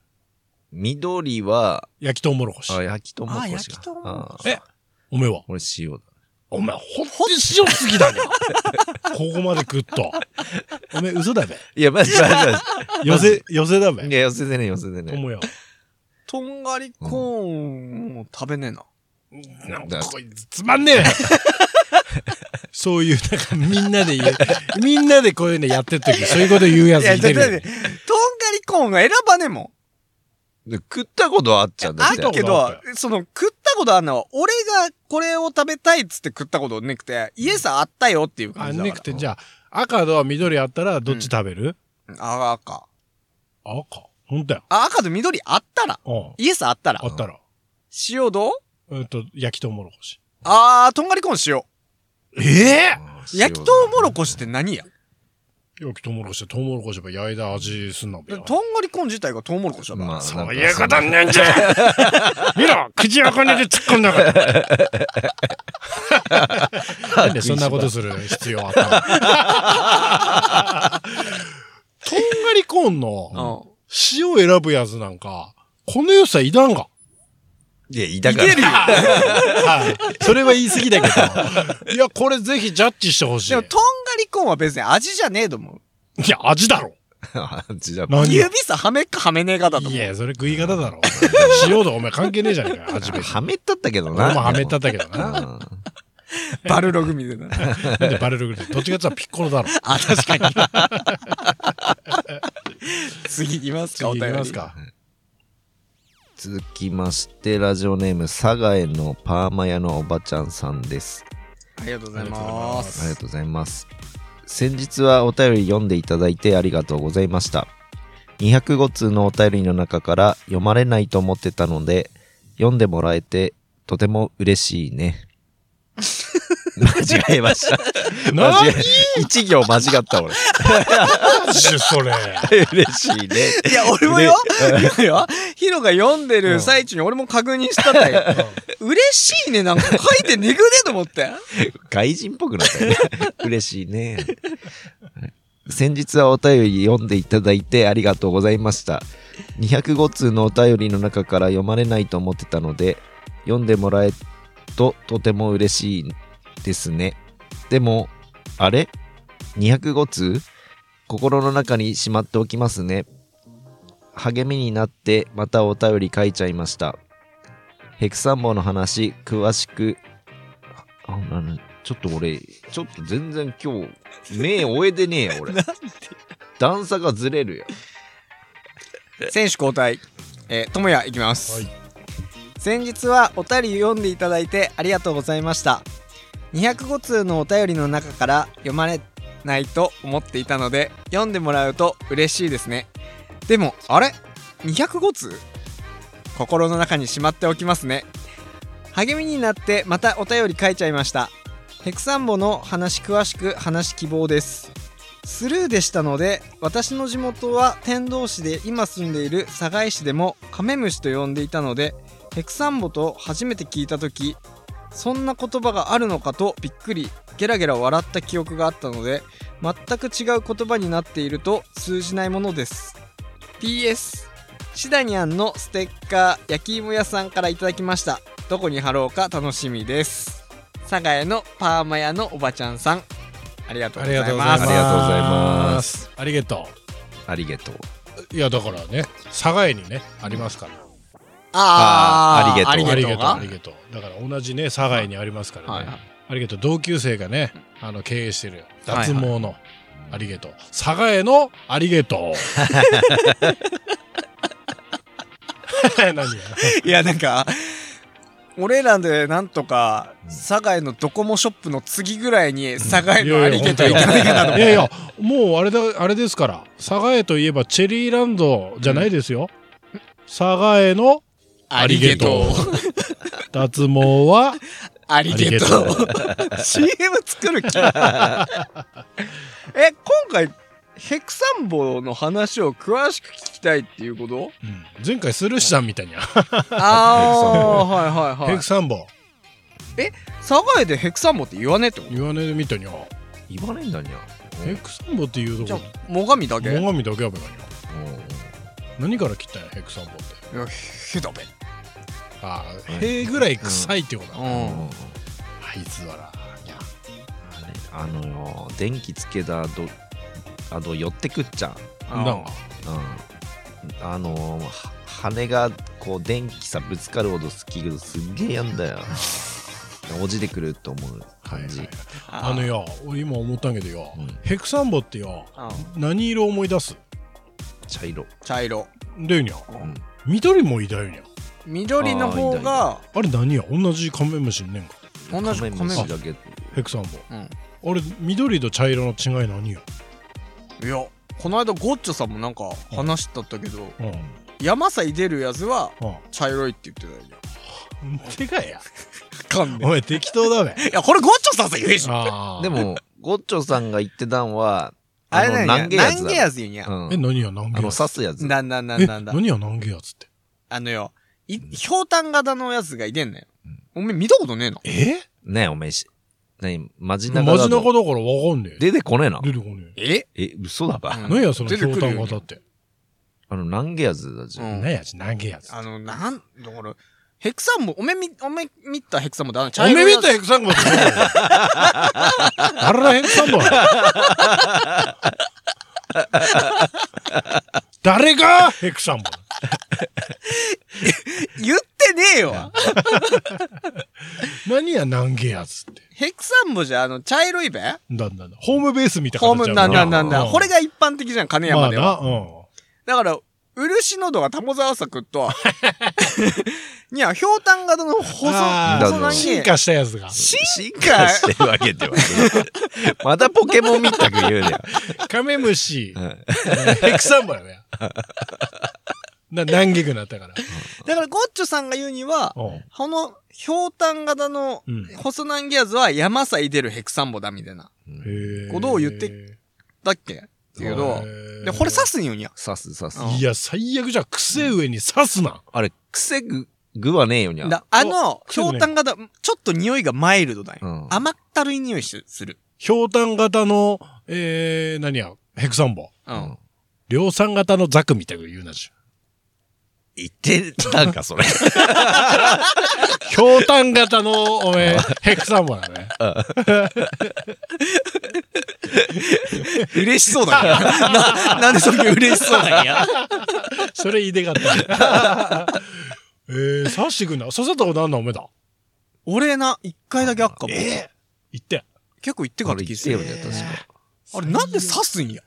緑は、焼きとうもろこし。あ、焼きとうもろこしあ焼きとうもろこしあえおめえは？俺塩だ。お前、ほんとに塩すぎだね。ここまで食っと。おめえ、嘘だべ？いや、まじまじま寄せ、寄せだべ？じ。いや、寄せてね、寄せてね。思うよ。とんがりコーンも食べねえな。なんかこいつつまんねえ [LAUGHS] そういう、なんかみんなで言う、[LAUGHS] みんなでこういうのやってる時、そういうこと言うやついや、いてるよだって、とんがりコーンが選ばねえもん。で食ったことはあっちゃうんだあって。るけどその、食ったことあるのは、俺がこれを食べたいっつって食ったことなくて、イエスあったよっていうあ、感じだから。ねくて、じゃあ、赤と緑あったらどっち食べる、あ、赤。赤？ほんとや。あ、赤と緑あったら。うん。イエスあったらあ。ったら。塩どう？えっと、焼きとうもろこし。あー、とんがりコーン塩。ええうん焼きとうもろこしって何や？焼きとうもろこしとうもろこしば焼いた味すんなべよ。とんがりコーン自体がとうもろこしだから。まあ、そういうことになんじゃ見ろ口をこねて突っ込んだから。なんでそんなことする必要あったの？とんがりコーンのうん。塩選ぶやつなんか、この良さいらんが。いや、いたから。いけるよ。はい。それは言い過ぎだけど。[LAUGHS] いや、これぜひジャッジしてほしい。でも、とんがりコーンは別に味じゃねえと思う。いや、味だろ。あじゃあ、何よ指さはめっかはめねえかだと思う。いや、それ食い方だろ。塩とお前関係ねえじゃねえかよ、初めて。はめったったけどな。俺もはめったったけどうな。ん [LAUGHS] バルログみたいな。なんでバレるぐらい。どっちかっピッコロだろ。あ、確かに。[LAUGHS] 次いきますか、お次便り。行きますか。続きまして、ラジオネーム、佐賀へのパーマ屋のおばちゃんさんです。ありがとうございまありす。がとうございます。先日はお便り読んでいただいてありがとうございました。205通のお便りの中から読まれないと思ってたので、読んでもらえてとても嬉しいね。間違えました。間何違え、一行間違った俺。それ。嬉しいね。いや、俺もよ、いやヒロが読んでる最中に俺も確認したんだよ。嬉しいね、なんか書いてねぐねと思って。外人っぽくなったよね。嬉しいね。先日はお便り読んでいただいてありがとうございました。205通のお便りの中から読まれないと思ってたので、読んでもらえととても嬉しいですね。でも、あれ ?205 通？心の中にしまっておきますね。励みになってまたお便り書いちゃいました。ヘクサンボの話、詳しくあ、なに、ちょっと俺、ちょっと全然今日、目終えてねえよ、俺。[LAUGHS] 段差がずれるよ。選手交代。えー、ともやいきます。はい先日はお便り読んでいただいてありがとうございました。205通のお便りの中から読まれないと思っていたので、読んでもらうと嬉しいですね。でも、あれ ?205 通？心の中にしまっておきますね。励みになってまたお便り書いちゃいました。ヘクサンボの話詳しく話希望です。スルーでしたので私の地元は天童市で今住んでいる寒河江市でもカメムシと呼んでいたのでヘクサンボと初めて聞いた時そんな言葉があるのかとびっくりゲラゲラ笑った記憶があったので全く違う言葉になっていると通じないものです PS シダニャンのステッカー焼き芋屋さんからいただきましたどこに貼ろうか楽しみです佐賀へのパーマ屋のおばちゃんさんありがとうあございりがとうございます。ありがとうございます。ありがとありがとう。う。いや、だからね、佐賀江にね、ありますから。あーあーありがとうありがとう、が？ありがとう。だから同じね、佐賀江にありますからね。はいはいありがとう。同級生がね、あの、経営してるはい脱毛の、ありがとう。佐賀江のありがとう。[LAUGHS] 何やいやなんか俺らでなんとか佐賀へのドコモショップの次ぐらいに佐賀へのありげといけないかなといやいや、もうあれだ、あれですから。佐賀江といえばチェリーランドじゃないですよ。佐賀江のありげとう。[LAUGHS] 脱毛は、[LAUGHS] ありげとう。CM 作る気？[LAUGHS] え今回ヘクサンボの話を詳しく聞きたいっていうこと？うん。前回スルーしたみたいに。ああはいはいはい。ヘクサンボ、佐賀へでヘクサンボって言わねえってこと？言わねえみたいに。言わないんだにゃ。ヘクサンボっていうとじゃこあ最上だけ？い最上だけやべかにうん。何から切ったんやヘクサンボって。やへだべああへぐらい臭いってことだ、うあんいつはな。にゃあのよ、電気つけた後、あと寄ってくっちゃん。あなんかうん。あのは羽がこう電気さぶつかるほど好きけどすっげえやんだよ。おじでくると思う。感じ。あのよ俺今思ったんけどよ、うん。ヘクサンボってようん。何色思い出す？茶色。茶色。だよにゃ。うん。緑もいだよにゃ緑の方があれ何や？同じカメムシいんねんか。同じカメカメムシだけ。ヘクサンボうん。あれ緑と茶色の違い何よ、いやこの間ゴッチョさんもなんか話したったけどうん。うん、山さい出るやつは茶色いって言ってたよてかや。[LAUGHS] かんお前適当だべ。[LAUGHS] いやこれゴッチョさんさ言えじゃん。ああでも、ゴッチョさんが言ってたんは、あれ何何ゲやつだゲやつ言うんや。うん。え何や？何あの、ゲやつ刺すやつ。なんなんな。えんなんだ何や何？ゲやつってあのよいひょうたん型のやつがいてんのよおめえ見たことねえの？え？ねえ、おめえし。何マジ中マジ中だからわかんねえ。出てこねえな。出てこねえ。え、嘘だか。うん。え何やそのひょうた出てくるよん型って？あの、何ゲやつだじゃん。うん。何やつ何ゲやつあのなんだからヘクサンボおめえみおめえ見たヘクサンボってあの？おめ茶色いや見たヘクサンボって何やあらヘクサンボ誰が？ヘクサンボ [LAUGHS] 言ってねえよ [LAUGHS] 何や何ゲやつって。ヘクサンボじゃあの茶色いべ？なんだ。ホームベースみたいなホームなんだなんだ。うんこれが一般的じゃん、金山では。まあな、うん。だから、漆の度が友沢作と、いや、ひょうたん型の細、細長い。進化したやつが。進進化してるわけではない。まだポケモンみたく言うねや。カメムシ、うんヘクサンボやね。な、何ゲグなったから。だから、ゴッチョさんが言うには、うんこの、ひょうたん型のうん細長いやつは山さい出るヘクサンボだみたいな。ことを言ってだっけ？っていうのへーで、これ刺すんよにや。刺す刺す。うんいや、最悪じゃ、癖上に刺すな。あれ、癖ぐ、具はねえよにゃ。だあの、ひょうたん型、ちょっと匂いがマイルドだよ。うん甘ったるい匂いしする。ひょうたん型の、えー、何や、ヘクサンボ。うん。量産型のザクみたいな言うなじ言ってたんか、それ。[LAUGHS] ひょうたん型の、おめえ、ヘクサンボだね。[LAUGHS] 嬉しそうだね。[LAUGHS] な、なんでそれ嬉しそうなんや。それ言いでかった。[LAUGHS] えー、刺してくんな。刺さったことあんのおめえだ。俺な、一回だけあっかも。え言って。結構言ってから気言ってよね。確か。あれなんで刺すんや？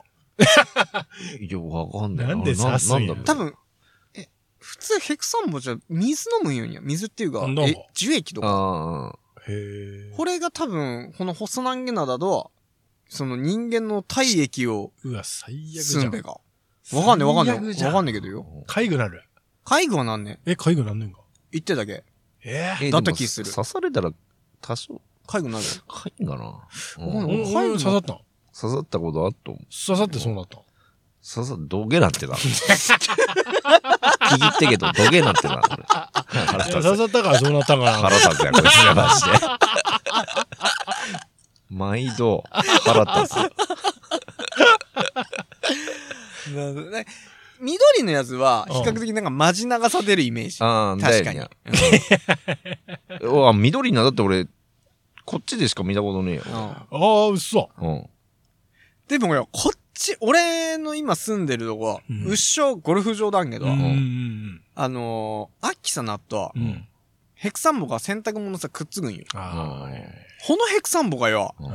いや、わかんない。なんで刺すんや？なんだろう多分、え、普通ヘクサンボじゃ水飲むんよにや。水っていうかえ、樹液とか。ああ。へえ。これが多分、この細長げなだと、その人間の体液をうわ、最悪じゃん。住んべが。わかんねえわかんねえ。最悪じゃんわかんねえけどよ。かゆくなる。介護はなんねえ、かゆくなんねんか？言ってたけ？ええだった気するでも刺されたら、多少、介護なる。かいんかな。わかんうんないうん、刺さったの刺さったことあっと思う。刺さってそうなったの刺さ、土下なんてな。聞いてけど、土下なんてな。これ腹いや立つ。刺さったからそうなったんかな。腹立つや、こいつらマジで。毎度、腹立つ。[LAUGHS] なるほどね緑のやつは、比較的なんかマジ長さ出るイメージ。ああ、確かに。[LAUGHS] うわ、緑な、だって俺、こっちでしか見たことねえよ。うんああ、嘘。うん。でもよ、こっち、俺の今住んでるとこ、うんうっしょゴルフ場だんけど、うんうんあのー、秋さなとう、ん。うん。ヘクサンボが洗濯物さくっつくんよ。ああ、うんこのヘクサンボがよ、うん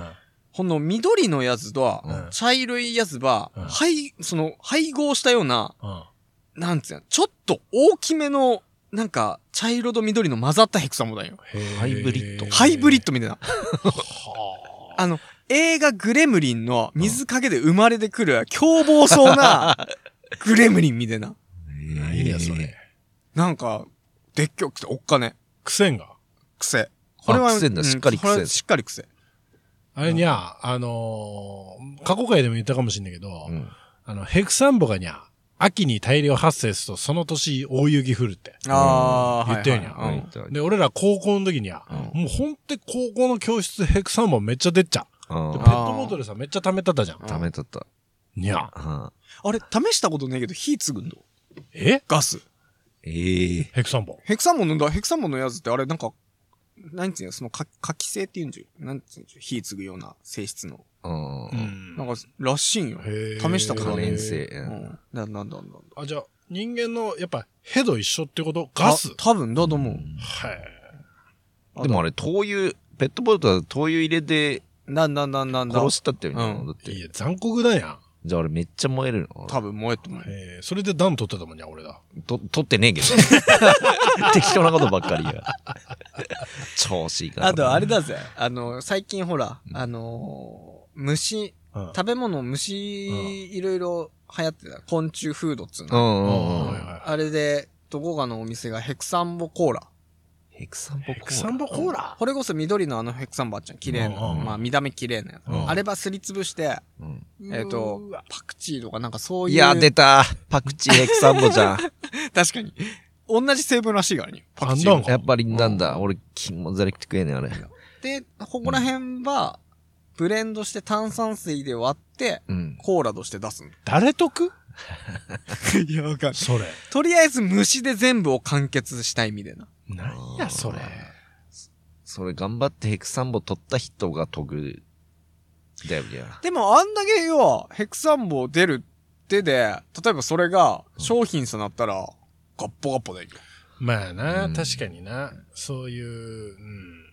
この緑のやつとうん、茶色いやつは、うん配、その、配合したような、うん。なんつうの、ちょっと大きめの、なんか、茶色と緑の混ざったヘクサンボだよ。ハイブリッドハイブリッドみたいな。はあ [LAUGHS] の、映画グレムリンの水かけで生まれてくる凶暴そうな [LAUGHS] グレムリンみたいな。あ。何やそれ。なんか、でっきょくておっかね。くせんが？癖。癖んだうんしっかり癖これしっかり癖。あれにゃ、あのー、過去回でも言ったかもしんないけど、うんあの、ヘクサンボがにゃ、秋に大量発生すると、その年大雪降るって。ああ、言ったよにゃはいはいうんで、俺ら高校の時にゃ、うんもうほんと高校の教室ヘクサンボめっちゃ出っちゃう。ペあットボトルさ、めっちゃ溜めたったじゃん。ダメだった。にゃ。ああれ、試したことねえけど、火つぐんど。え？ガス。ええ。ヘクサンボ。ヘクサンボン飲んだ、ヘクサンボンのやつってあれ、なんか、なんつうの、その、か、火気性って言うんじゃ、なんつうんじゃ、火つぐような性質の。うんうんなんか、らしいんよ。へー試したことはねえ可燃性うん。なんなんだなんだ。あ、じゃあ、人間の、やっぱ、ヘド一緒ってこと？ガス？た多分だと思う。はい。でもあれ、灯油、ペットボトルは灯油入れてなんだなんだなんだ。殺したってよね。うんだって。いや、残酷だやん。じゃああれめっちゃ燃えるの多分燃えても。えー、それで暖取ってたもんにゃ、俺だ。と、取ってねえけど。[LAUGHS] 適当なことばっかりや。調子いいから。あと、あれだぜ。あの、最近ほら、あのー、虫、うん。食べ物、虫、いろいろ流行ってた。昆虫フードっつううの。んうんうん。あれで、どこかのお店がヘクサンボコーラ。ヘクサンボい。ヘクサンボコーラ？これこそ緑のあのヘクサンボあっちゃん。綺麗な。まあ見た目綺麗なやつ。うんあればすりつぶして、うんえっ、とパクチーとかなんかそういう。いや、出た。パクチーヘクサンボじゃん。[LAUGHS] 確かに。同じ成分らしいからね。パクチーやっぱりなんだ。俺、気もざれくて食えねえ、あれ。で、ここら辺は、ブレンドして炭酸水で割って、うん。コーラとして出すん誰得？[LAUGHS] いや、わかんそれ。とりあえず虫で全部を完結したいみたいな。何や、それ。それ頑張ってヘクサンボ取った人が研ぐ。だよね。でもあんだけよ、ヘクサンボ出るってで、例えばそれが商品さなったら、ガッポガッポだよ。まあな、うん確かにな。そういう、うん。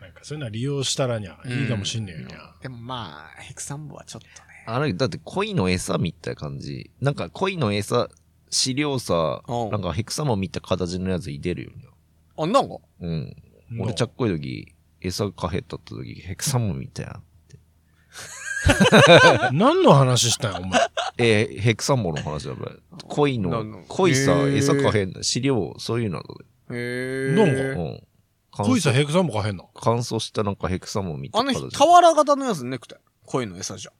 なんかそういうのは利用したらにゃ、いいかもしんねえよにゃ。でもまあ、ヘクサンボはちょっとね。あれ、だって鯉の餌みたいな感じ。なんか鯉の餌、飼料さう、んなんかヘクサモンみたいな形のやついてるよね。あ、なんか？うん。俺ちゃっこい時、餌かへったった時、ヘクサモンみたいな。[LAUGHS] 何の話したんや、お前？えーヘクサモンの話だべ。鯉なんのの、鯉さ、餌かへん飼料、そういうのだへなんで。え。うん。乾こいさ燥ヘクサンボかへんの？乾燥したなんかヘクサモンみたあのいな形。俵型のやつねくて。鯉の餌じゃん。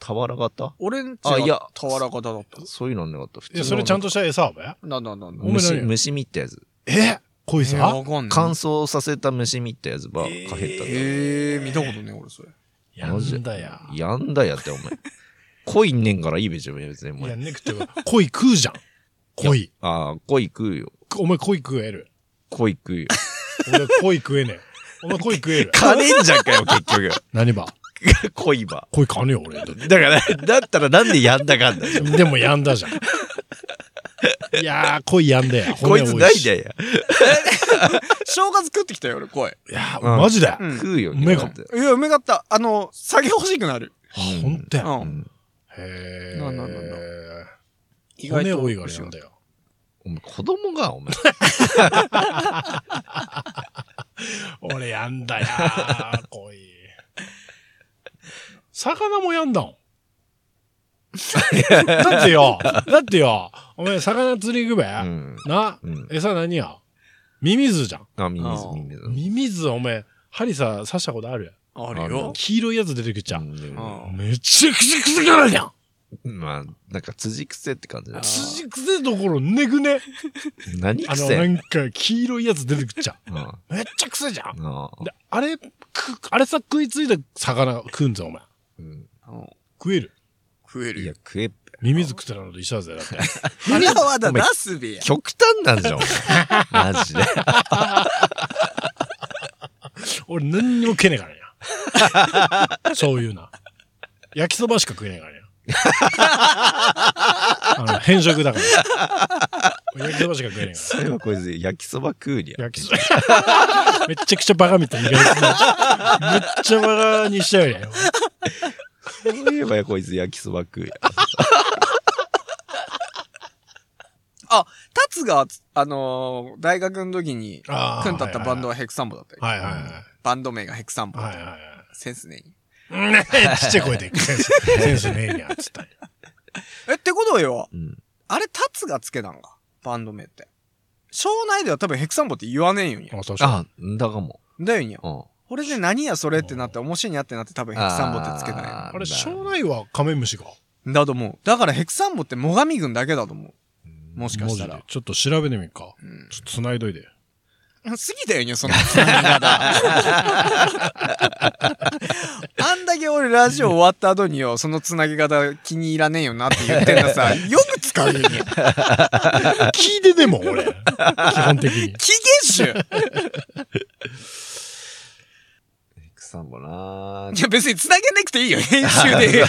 俵型俺んちあいやは俵型だった。そういうのなかった。普いや、それちゃんとした餌はべ？なんだなんだ。虫、何虫みたいなやつ。え？こいえーさわかんない。乾燥させた虫みたやつば、かへったんだ。ええ、見たことね俺それ。やんだや。やんだやって、お前。恋んねんからいいべじゃん、別に。お前いやんねくってか、恋食うじゃん。恋。ああ、恋食うよ。お前恋食える？恋食うよ。俺恋食えねえ。お前恋食える？金んじゃんかよ、結局。何ば？恋ば。恋かねえよ、俺。だから、だったらなんでやんだかんだよ。でもやんだじゃん。いやー、恋やんだよ。[LAUGHS] こいつないだだよ。[LAUGHS] 正月食ってきたよ俺鯉。いやうんー、マジで？うん食うよ。うめえかっていや、うめかった。あの、下げ欲しくなる。ほんとや。へー。なんなんなんだ意骨多いからやんだよ。お前、子供が、お前。[LAUGHS] 俺やんだやー、恋。魚もやんだん。[LAUGHS] だってよ、だってよ、お前魚釣り行くべ、うん。な、うん。餌何や？ミミズじゃん。あ、ミミズあ、ーミミズ。ミミズ、お前、針さ、刺したことある？あるよ。黄色いやつ出てきちゃう。うんめっちゃくちゃくせからじゃんまあ、なんか、辻癖って感じだあ。辻くせどころねぐね。あの、なんか、黄色いやつ出てきちゃうん。[LAUGHS] う。[LAUGHS] めっちゃくせじゃん。で、あれ、く、あれさ、食いついた魚食うんぞ、お前。うん。うん食える。いや食えるよ。、食えっぺ。ミミズ食ってたのと一緒だぜ、だって。[LAUGHS] 花はだ出すべや。極端なんじゃん。[LAUGHS] マジで。俺何にも食えねえからや。そういうな。焼きそばしか食えねえからや。[LAUGHS] あの、変色だから。焼きそばしか食えねえかそれはこいつ、焼きそば食うにゃら。。焼きそば。めっちゃくちゃバカみたいにめっちゃバカにしちゃうやん。そういえばこいつ焼きそば食うや。[LAUGHS] あ、タツが、あのー大学の時に、あー組んだったバンドはヘクサンボだったよ。はいはいはい。バンド名がヘクサンボ。はいはいはい。センスねうんねちっちゃい声で、センス、センスねえにゃ、つったんや [LAUGHS] え。ってことはよ、うん。あれタツがつけたんか？バンド名って。庄内では多分ヘクサンボって言わねえんよにゃ。あ、確かあ、だかも。だよにゃ。うん。これで何やそれってなって面白いにゃってなって多分ヘクサンボってつけたんや。あれ、庄内はカメムシか。だと思う。だからヘクサンボって最上軍だけだと思う。もしかしたら。ちょっと調べてみっか。うんちょっと繋いどいて。[LAUGHS] 過ぎたよにゃ、そのつなぎ方。[LAUGHS] あんだけ俺ラジオ終わった後によ、そのつなぎ方気に入らねえよなって言ってんのさ、よく使うよにゃ。[LAUGHS] 聞いてねもん、俺。基本的に。期限種ヘクサンボないや別につなげなくていいよ、[LAUGHS] 編集で。[LAUGHS]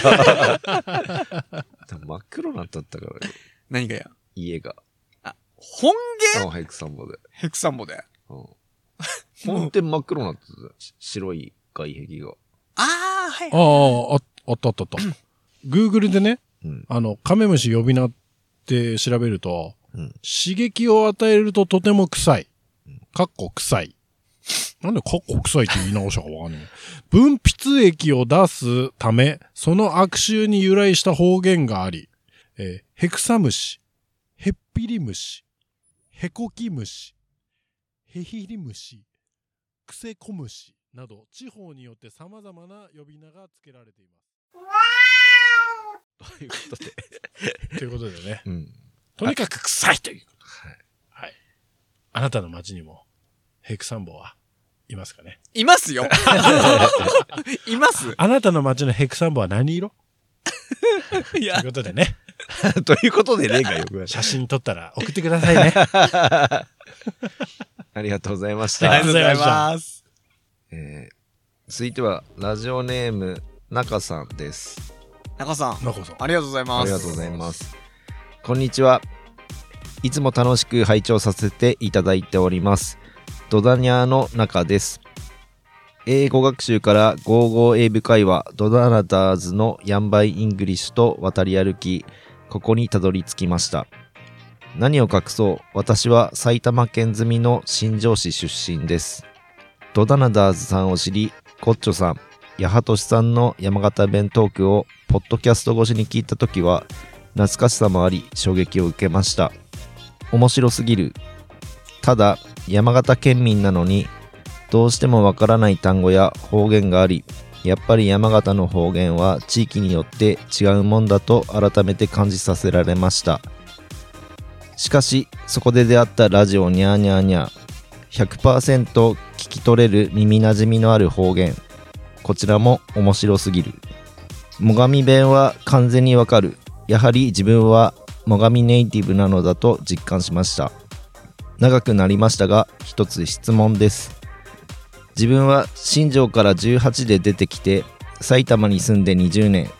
真っ黒なったったからよ、何がや？家が。本芸あヘクサンボで。ヘクサンボで。うん。本店真っ黒なってた [LAUGHS] し白い外壁が。ああ、はいあ。あ、ああったあったあった。[CLEARS THROAT] Google でね、うん。あの、カメムシ呼び名って調べると、うん。刺激を与えるととても臭い。かっこ臭い。なんでかっこ臭いって言い直したかわかんない。分泌液を出すため、その悪臭に由来した方言があり、えーヘクサムシ、ヘッピリムシ、ヘコキムシ、ヘヒリムシ、クセコムシなど地方によって様々な呼び名が付けられていまということで。す。[LAUGHS] ということでね、うん。とにかく臭いという。はい。はい。あなたの街にもヘクサンボはいますかねいますよ。[LAUGHS] いますあなたの街のヘクサンボは何色？いやという、ことでね、ということでね [LAUGHS] がよく写真撮ったら送ってくださいね。[LAUGHS] ありがとうございましあた。ありがとうございます。えー続いては、ラジオネーム、中さんです。中さん中さん。ありがとうございますありがとうございます。こんにちは。いつも楽しく拝聴させていただいております。ドダニャーの中です。英語学習から55英語会話ドダナダーズのヤンバイ English と渡り歩き、ここにたどり着きました。何を隠そう、私は埼玉県住みの新庄市出身です。ドダナダーズさんを知り、コッチョさん、八幡さんの山形弁トークをポッドキャスト越しに聞いたときは懐かしさもあり衝撃を受けました面白すぎるただ山形県民なのにどうしてもわからない単語や方言がありやっぱり山形の方言は地域によって違うもんだと改めて感じさせられました。しかしそこで出会ったラジオニャーニャーニャー100%聞き取れる耳なじみのある方言。こちらも面白すぎる。最上弁は完全にわかる。やはり自分は最上ネイティブなのだと実感しました。長くなりましたが一つ質問です。自分は新庄から18で出てきて埼玉に住んで20年。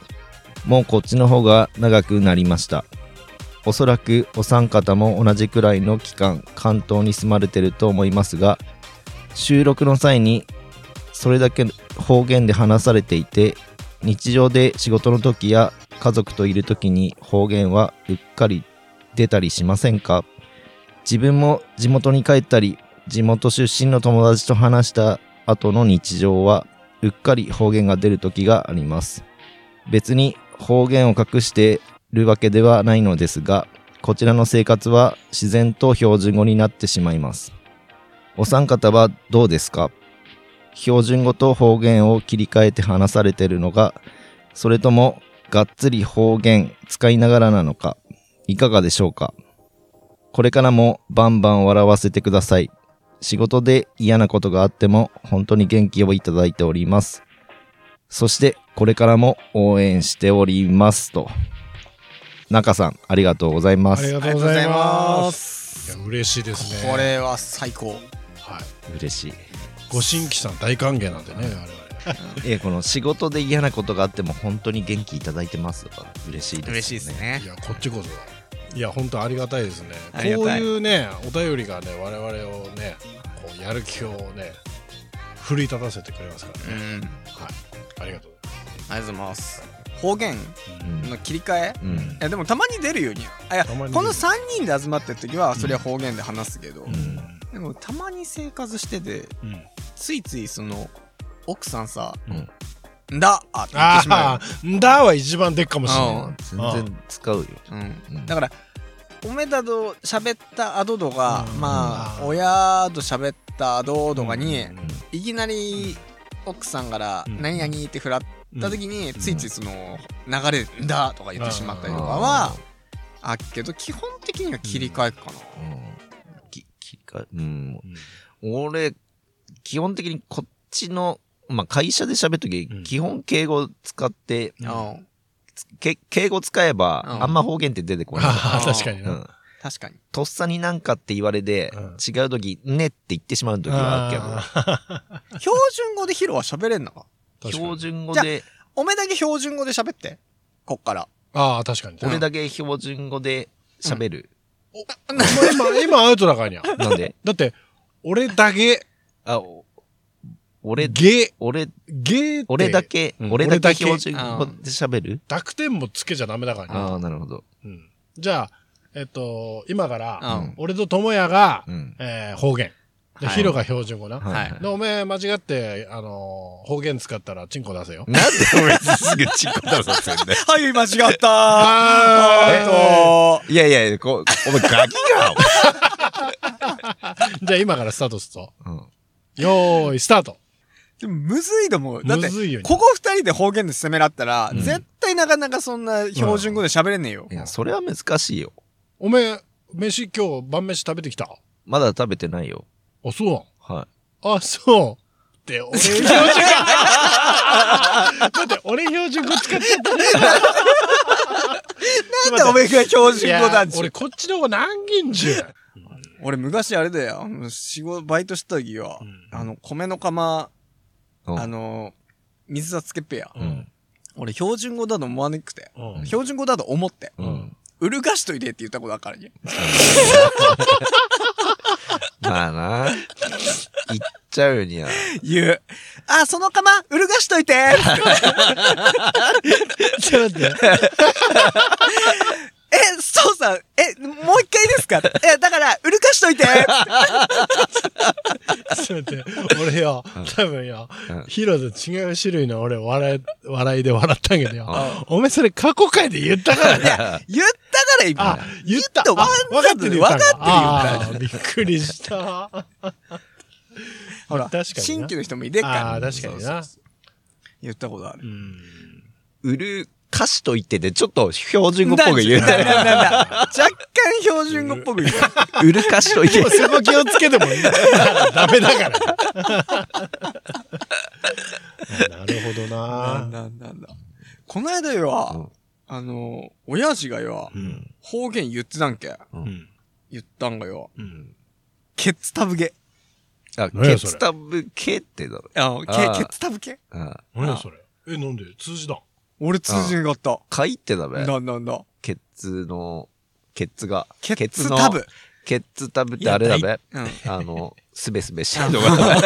もうこっちの方が長くなりました。おそらくお三方も同じくらいの期間関東に住まれてると思いますが収録の際にそれだけ方言で話されていて日常で仕事の時や家族といる時に方言はうっかり出たりしませんか？自分も地元に帰ったり地元出身の友達と話した後の日常はうっかり方言が出る時があります。別に方言を隠してるわけではないのですがこちらの生活は自然と標準語になってしまいます。お三方はどうですか？標準語と方言を切り替えて話されているのが、それともがっつり方言使いながらなのか、いかがでしょうか？これからもバンバン笑わせてください。仕事で嫌なことがあっても本当に元気をいただいております。そしてこれからも応援しておりますと。中さん、ありがとうございます。ありがとうございま。ますすいや、嬉しいですね。これは最高はい。嬉しい。ご新規さん大歓迎なんでね、我々。[LAUGHS] え、この仕事で嫌なことがあっても本当に元気いただいてます嬉しいです、ね。嬉しいですねいや、こっちこそだ。いや、本当ありがたいですね。こういうね、お便りがね、我々をね、こうやる気をね、奮い立たせてくれますからね。うん。はい。ありがとうありがとうございます。方言うんの切り替え？うん。いやでもたまに出るようにあいやこの3人で集まってる時はそれは方言で話すけど、うん。でもたまに生活してて。ついついその奥さんさうん「んだ!」あって言ってしまああ、んだは一番でっかもしれない。うん。全然使うよ。うん。うんだからおめだと喋った後とか、うん。まあうん。親と喋った後とかに、うん。いきなり奥さんから「うん。何々?」って振らった時に、ついついその流れで「んだ!」とか言ってしまったりとかあはあっけど基本的には切り替えかな、うん。ききかうん、うん。俺、基本的にこっちの、まあ、会社で喋るとき、うん。基本敬語使って、うん。うんけ敬語使えば、うん。あんま方言って出てこない。確かにな。うん。確かに。とっさになんかって言われて、うん。違うとき、ねって言ってしまうときはあるけど、あ [LAUGHS] 標準語でヒロは喋れんのか？標準語で、おめだけ標準語で喋って。こっから。ああ、確かに。俺だけ標準語で喋る。今、今アウトだからにゃ。なんでだって、俺だけ、あ、お俺、ゲ、俺、ゲーって俺だけ、うん俺だけけ標準語で喋る？濁点もつけちゃダメだからああ、ね。なるほど。うん。じゃあ、えっと、今から、うん俺と智也が、うん。えー方言。で、はいヒロが標準語な。はいで、おめえ間違って、あのー方言使ったらチンコ出せよ。なんで俺すぐチンコ出させんだよ。[LAUGHS] はい間違ったああいやいや、こう、お前ガキか [LAUGHS] じゃあ今からスタートすると。うん。よーい、スタート。でもむずいと思うだってここ二人で方言で攻めらったら、うん絶対なかなかそんな標準語で喋れねえよ、いや、それは難しいよ。おめえ、飯今日晩飯食べてきた？まだ食べてないよ。あ、そうはあ、そう。で、俺標準語。[LAUGHS] だって俺標準語使っちゃったね。[LAUGHS] なんでおめえが標準語なんいちゅうや俺こっちの方が難銀じゅ。俺昔あれだよ仕事バイトした時は、うんあの米の釜い。うんあの水さつけっぺや、うん。俺標準語だと思わなくて。うん標準語だと思って。うん。うるがしといてって言ったことあるからね。[LAUGHS] まあな。言っちゃうには。言う。あ、その釜、うるがしといて [LAUGHS] ちょっと待って。え、そうさん、え、もう一回ですか？え、だから、うるかしといて [LAUGHS] ちょっと待って。俺よ、多分ようん、ヒロと違う種類の俺笑い、笑いで笑ったんけどよあ。お前それ過去回で言ったからね。言ったから今。あ、言った。言ったあ分かってる言ったの分かってるびっくりした。[LAUGHS] ほら、新規の人もいてっから。ああ、確かにな。言ったことある。うる歌詞と言ってて、ちょっと標準語っぽく言うね。なんだなんだなんだ若干標準語っぽく言う。[LAUGHS] 売る歌詞と言ってもうそこ気をつけてもいい。[LAUGHS] ダメだから。なるほどなな。んだなんだ。この間よ、あの、親父がよう、ん。方言言ってたんけ。うん。言ったんがよ、うん。ケツタブゲ。あ、ケツタブ系ってだろ。あケケツタブゲあ何やそれ。え、なんで？通じだ。俺通じんかった。書いてだべ。なんだなん？だ。ケツの、ケツが。ケケツのツタブ。ケツタブってあれだべ？うん。あの、すべすべしてるのが。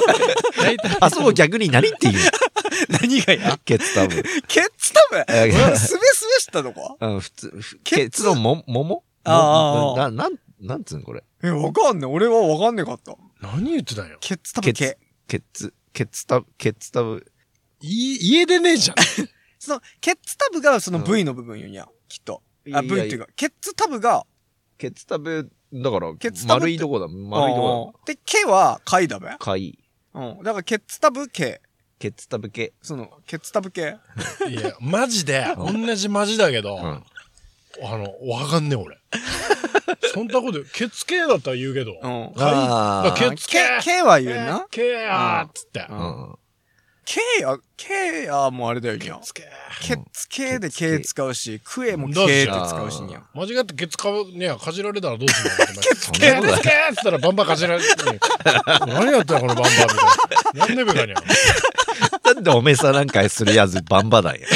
あ [LAUGHS] そこ逆に何って言う？[LAUGHS] 何がや？ケツタブ。ケツタブ？えーすべすべしたのかうん、普通、ふケツ？ケツのも、ももあーな、なん、なんつうんこれ？え、わかんねえ。俺はわかんねえかった。何言ってたんよ。ケツタブケケツ。、ケツ、ケツタブ、ケツタブ。い家でねえじゃん。[LAUGHS] その、ケツタブがその V の部分よにゃ、きっと。あ、い V やっていうか、ケツタブが、ケツタブ、だからケツ、タブ丸いとこだ。丸いとこで、ケは貝だべだ。貝。うん。だからケツタブケ。ケツタブ系。その、ケツタブケ。いや、マジで、同じマジだけど、うん。あの、わかんねえ俺。[LAUGHS] そんなこと、ケツ系だったら言うけど。うん。あーケツ系ケ、ケは言うな。ケやーっつって。ううんん。ケや、ケやもあれだよにゃ。つけケツケでケツケケ使うし、クエもケって使うしにゃ。間違ってケツかぶ、ねかじられたらどうすんの？[LAUGHS] ケツそんなことないケツケっつったらバンバンかじられて、何やったんこのバンバンみたいな。なんでべかにゃ。[LAUGHS] なんでおめさなんかするやつバンバだんや。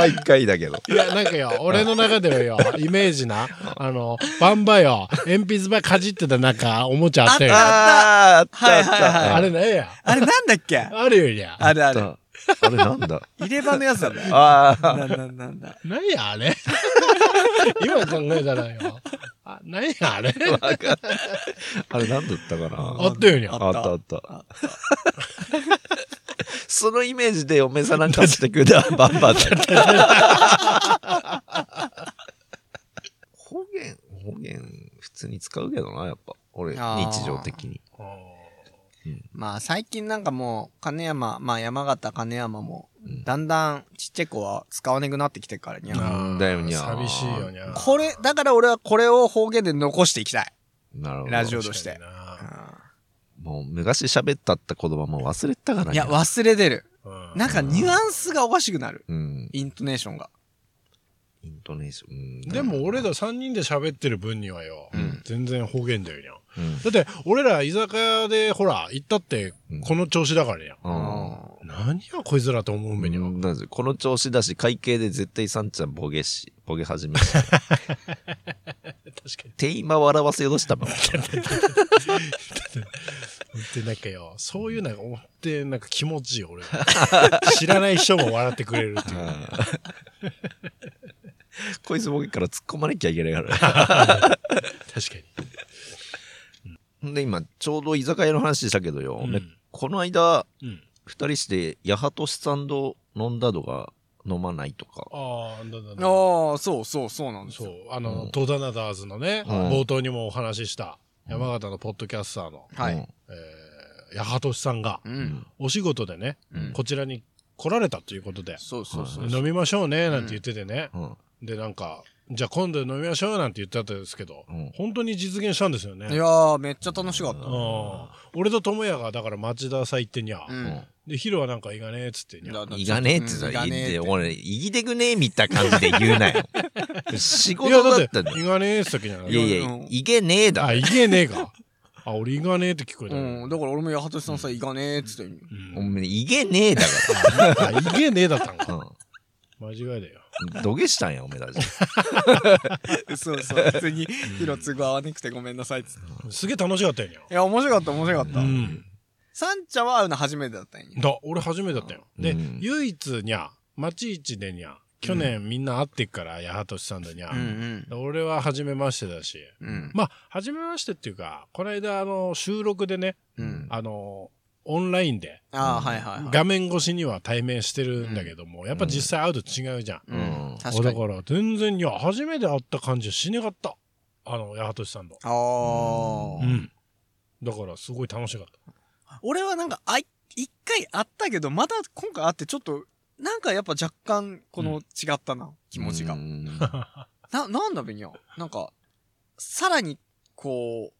毎回だけど。いや、なんかよ、俺の中ではよ、イメージな、あの、バンバよ、鉛筆ばかじってたなんか、おもちゃあったよ。ああー、あったあった。はいはいはいれねえや。あれなんだっけ？あるよりゃ。あれあれ。あったあれなんだ？入れ歯のやつだね。ああ、なんだなんだ。何やあれ？[LAUGHS] 今考えたらよ。あ、何やあれ？あれなんだったかな？あったよにゃ。あったあった。そのイメージでおめさなんかしてくれたら [LAUGHS] バンバだよ。方言、方言、普通に使うけどな、やっぱ。俺、日常的に。まあ最近なんかもう、金山、まあ山形金山もうん、だんだんちっちゃい子は使わなくなってきてるからにゃ。んだよにゃ寂しいよにゃ。これ、だから俺はこれを方言で残していきたい。なるほど。ラジオとして確かになもう昔喋ったった言葉もう忘れてたからね。いや、忘れてる。うんなんかニュアンスがおかしくなる。うん。イントネーションが。イントネーション。うんでも俺ら3人で喋ってる分にはよ、ん全然方言だよにゃ。うん。だって、俺ら居酒屋で、ほら、行ったってうん、この調子だからや。うん何やこいつらと思うめには。うんこの調子だし、会計で絶対サンちゃんボケし、ボケ始めし。[LAUGHS] 確かに。店員は笑わせようとしたもん。で、なんかよ、そういうなんか思って、なんか気持ちいいよ、俺。知らない人も笑ってくれるっていう。こいつボケから突っ込まなきゃいけないから。確かに。で、今、ちょうど居酒屋の話したけどよ、うんねこの間、うん。二人して、八幡さんと飲んだのが飲まないとか。ああ、だだだ。ああ、そうそうそうなんですよ。そう、あうの、んトダナダーズのね、うん冒頭にもお話しした、山形のポッドキャスターの、はい。うんえー、八幡さんが、うん。お仕事でね、うんこちらに来られたということで、そうそうそう。飲みましょうね、なんて言っててね。うん。で、なんか、じゃあ今度飲みましょうなんて言ってたんですけど、うん本当に実現したんですよね。いやー、めっちゃ楽しかった。うん俺と智也がだから町田さ行ってにゃ、うん。でヒロはなんかいがねえっつってにゃだいがねえってさ、うんいが言って、ねえって俺、いぎてくねえみたいな感じで言うなよ。[LAUGHS] 仕事だだったんだよ。いがねえっつったっけじゃないいやいやうん、いけねえだあ、いけねえか。あ、俺行かねえって聞こえたよ。うん、だから俺も八幡さんさ、行かねえっつって。うんおめえ、いげねえだか [LAUGHS] あ、行けねえだったんら。か。うん間違いだよ。土下したんや、おめえたち。そうそう、普通に、ヒロ都合合わなくてごめんなさいっつって。すげえ楽しかったよにゃ。いや、面白かった、面白かった。うん。サンは会うの初めてだったんや。だ、俺初めてだったよ。でうん、唯一にゃ、町市でにゃ、去年みんな会ってっから、八幡さんとにゃう。ん俺は初めましてだし。うん。うん。まあ、初めましてっていうか、この間、あの、収録でね、うん。あの、オンラインで、ああ、はいはいはい。画面越しには対面してるんだけども、やっぱ実際会うと違うじゃん。ううんん。確かに。だから、全然、いや、初めて会った感じはしなかった。あの、八幡さんと。ああ。うん。だから、すごい楽しかった。俺はなんか、あい、一回会ったけど、また今回会ってちょっと、なんかやっぱ若干、この違ったな、気持ちがう。ん [LAUGHS] な、なんだべにゃ。なんか、さらに、こう、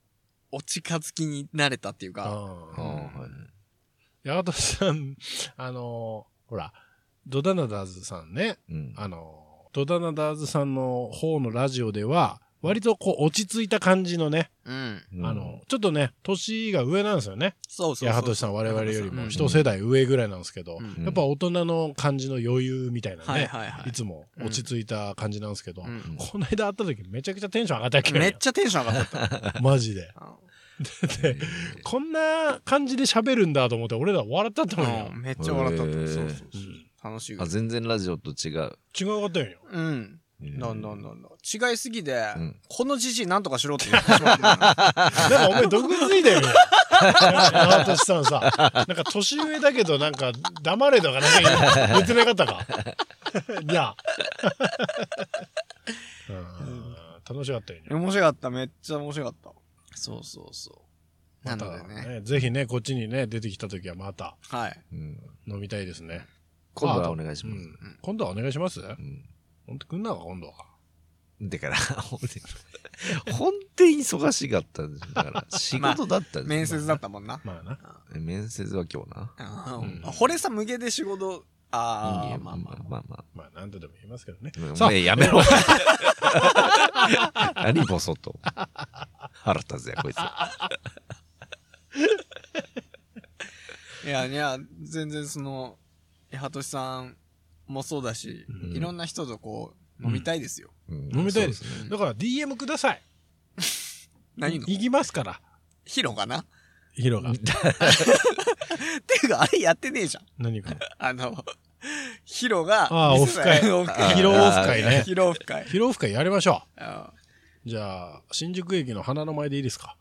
お近づきになれたっていうか、あああはい八幡さん、あの、ほら、ドダナダーズさんね、うんあの、ドダナダーズさんの方のラジオでは、割とこう落ち着いた感じのね、うん。うんあの、ちょっとね、年が上なんですよね。そうそうそう。八幡さん我々よりもうん一世代上ぐらいなんですけど、うんやっぱ大人の感じの余裕みたいなね、はいはいはいいつも落ち着いた感じなんですけど、うんこの間会った時めちゃくちゃテンション上がったっけめっちゃテンション上がった。マジで。[LAUGHS] あで、こんな感じで喋るんだと思って俺ら笑ったと思うよう。んめっちゃ笑ったった。そうそうそううん楽しい。あ全然ラジオと違う。違うかったよ。うん。なんなんなんだ。違いすぎでん、このじじいなんとかしろって言ってしまった。[LAUGHS] なんかお前毒づいたよね。八幡さんさ、なんか年上だけどなんか黙れとかなんか言ってなかったか。[LAUGHS] いや。うん楽しかったよね。面白かった。めっちゃ面白かった。そうそうそう。なまたのでね。ね、ぜひね、こっちにね、出てきた時はまたはい。うん飲みたいですね。今度はお願いします。うん今度はお願いします？うんほんと来んなか、今度は。だから、ほんで本当に忙しかったんですだから、[LAUGHS] 仕事だったんです面接だったもんな。まあな。面接は今日な。うんあ俺さ、無限で仕事、ああ、まあまあ。まあまあ。まあ、なんとでも言いますけどね。おさあ、前やめろ。[LAUGHS] 何ボソと。腹立つや、こいつ。いや、いや、全然その、八幡さんもそうだし、うんいろんな人とこう、飲みたいですよ。うん飲みたいですねだから DM ください。[LAUGHS] 何の行きますから。ヒロかな？っヒロが。[LAUGHS] [LAUGHS] ていうか、あれやってねえじゃん。何か。[LAUGHS] あの、ヒロが、ああオフ会 [LAUGHS] オフあ会。ヒロオフ会ね。ヒロオフ会。ヒロオフ会やりましょあう。じゃあ、新宿駅の花の前でいいですか？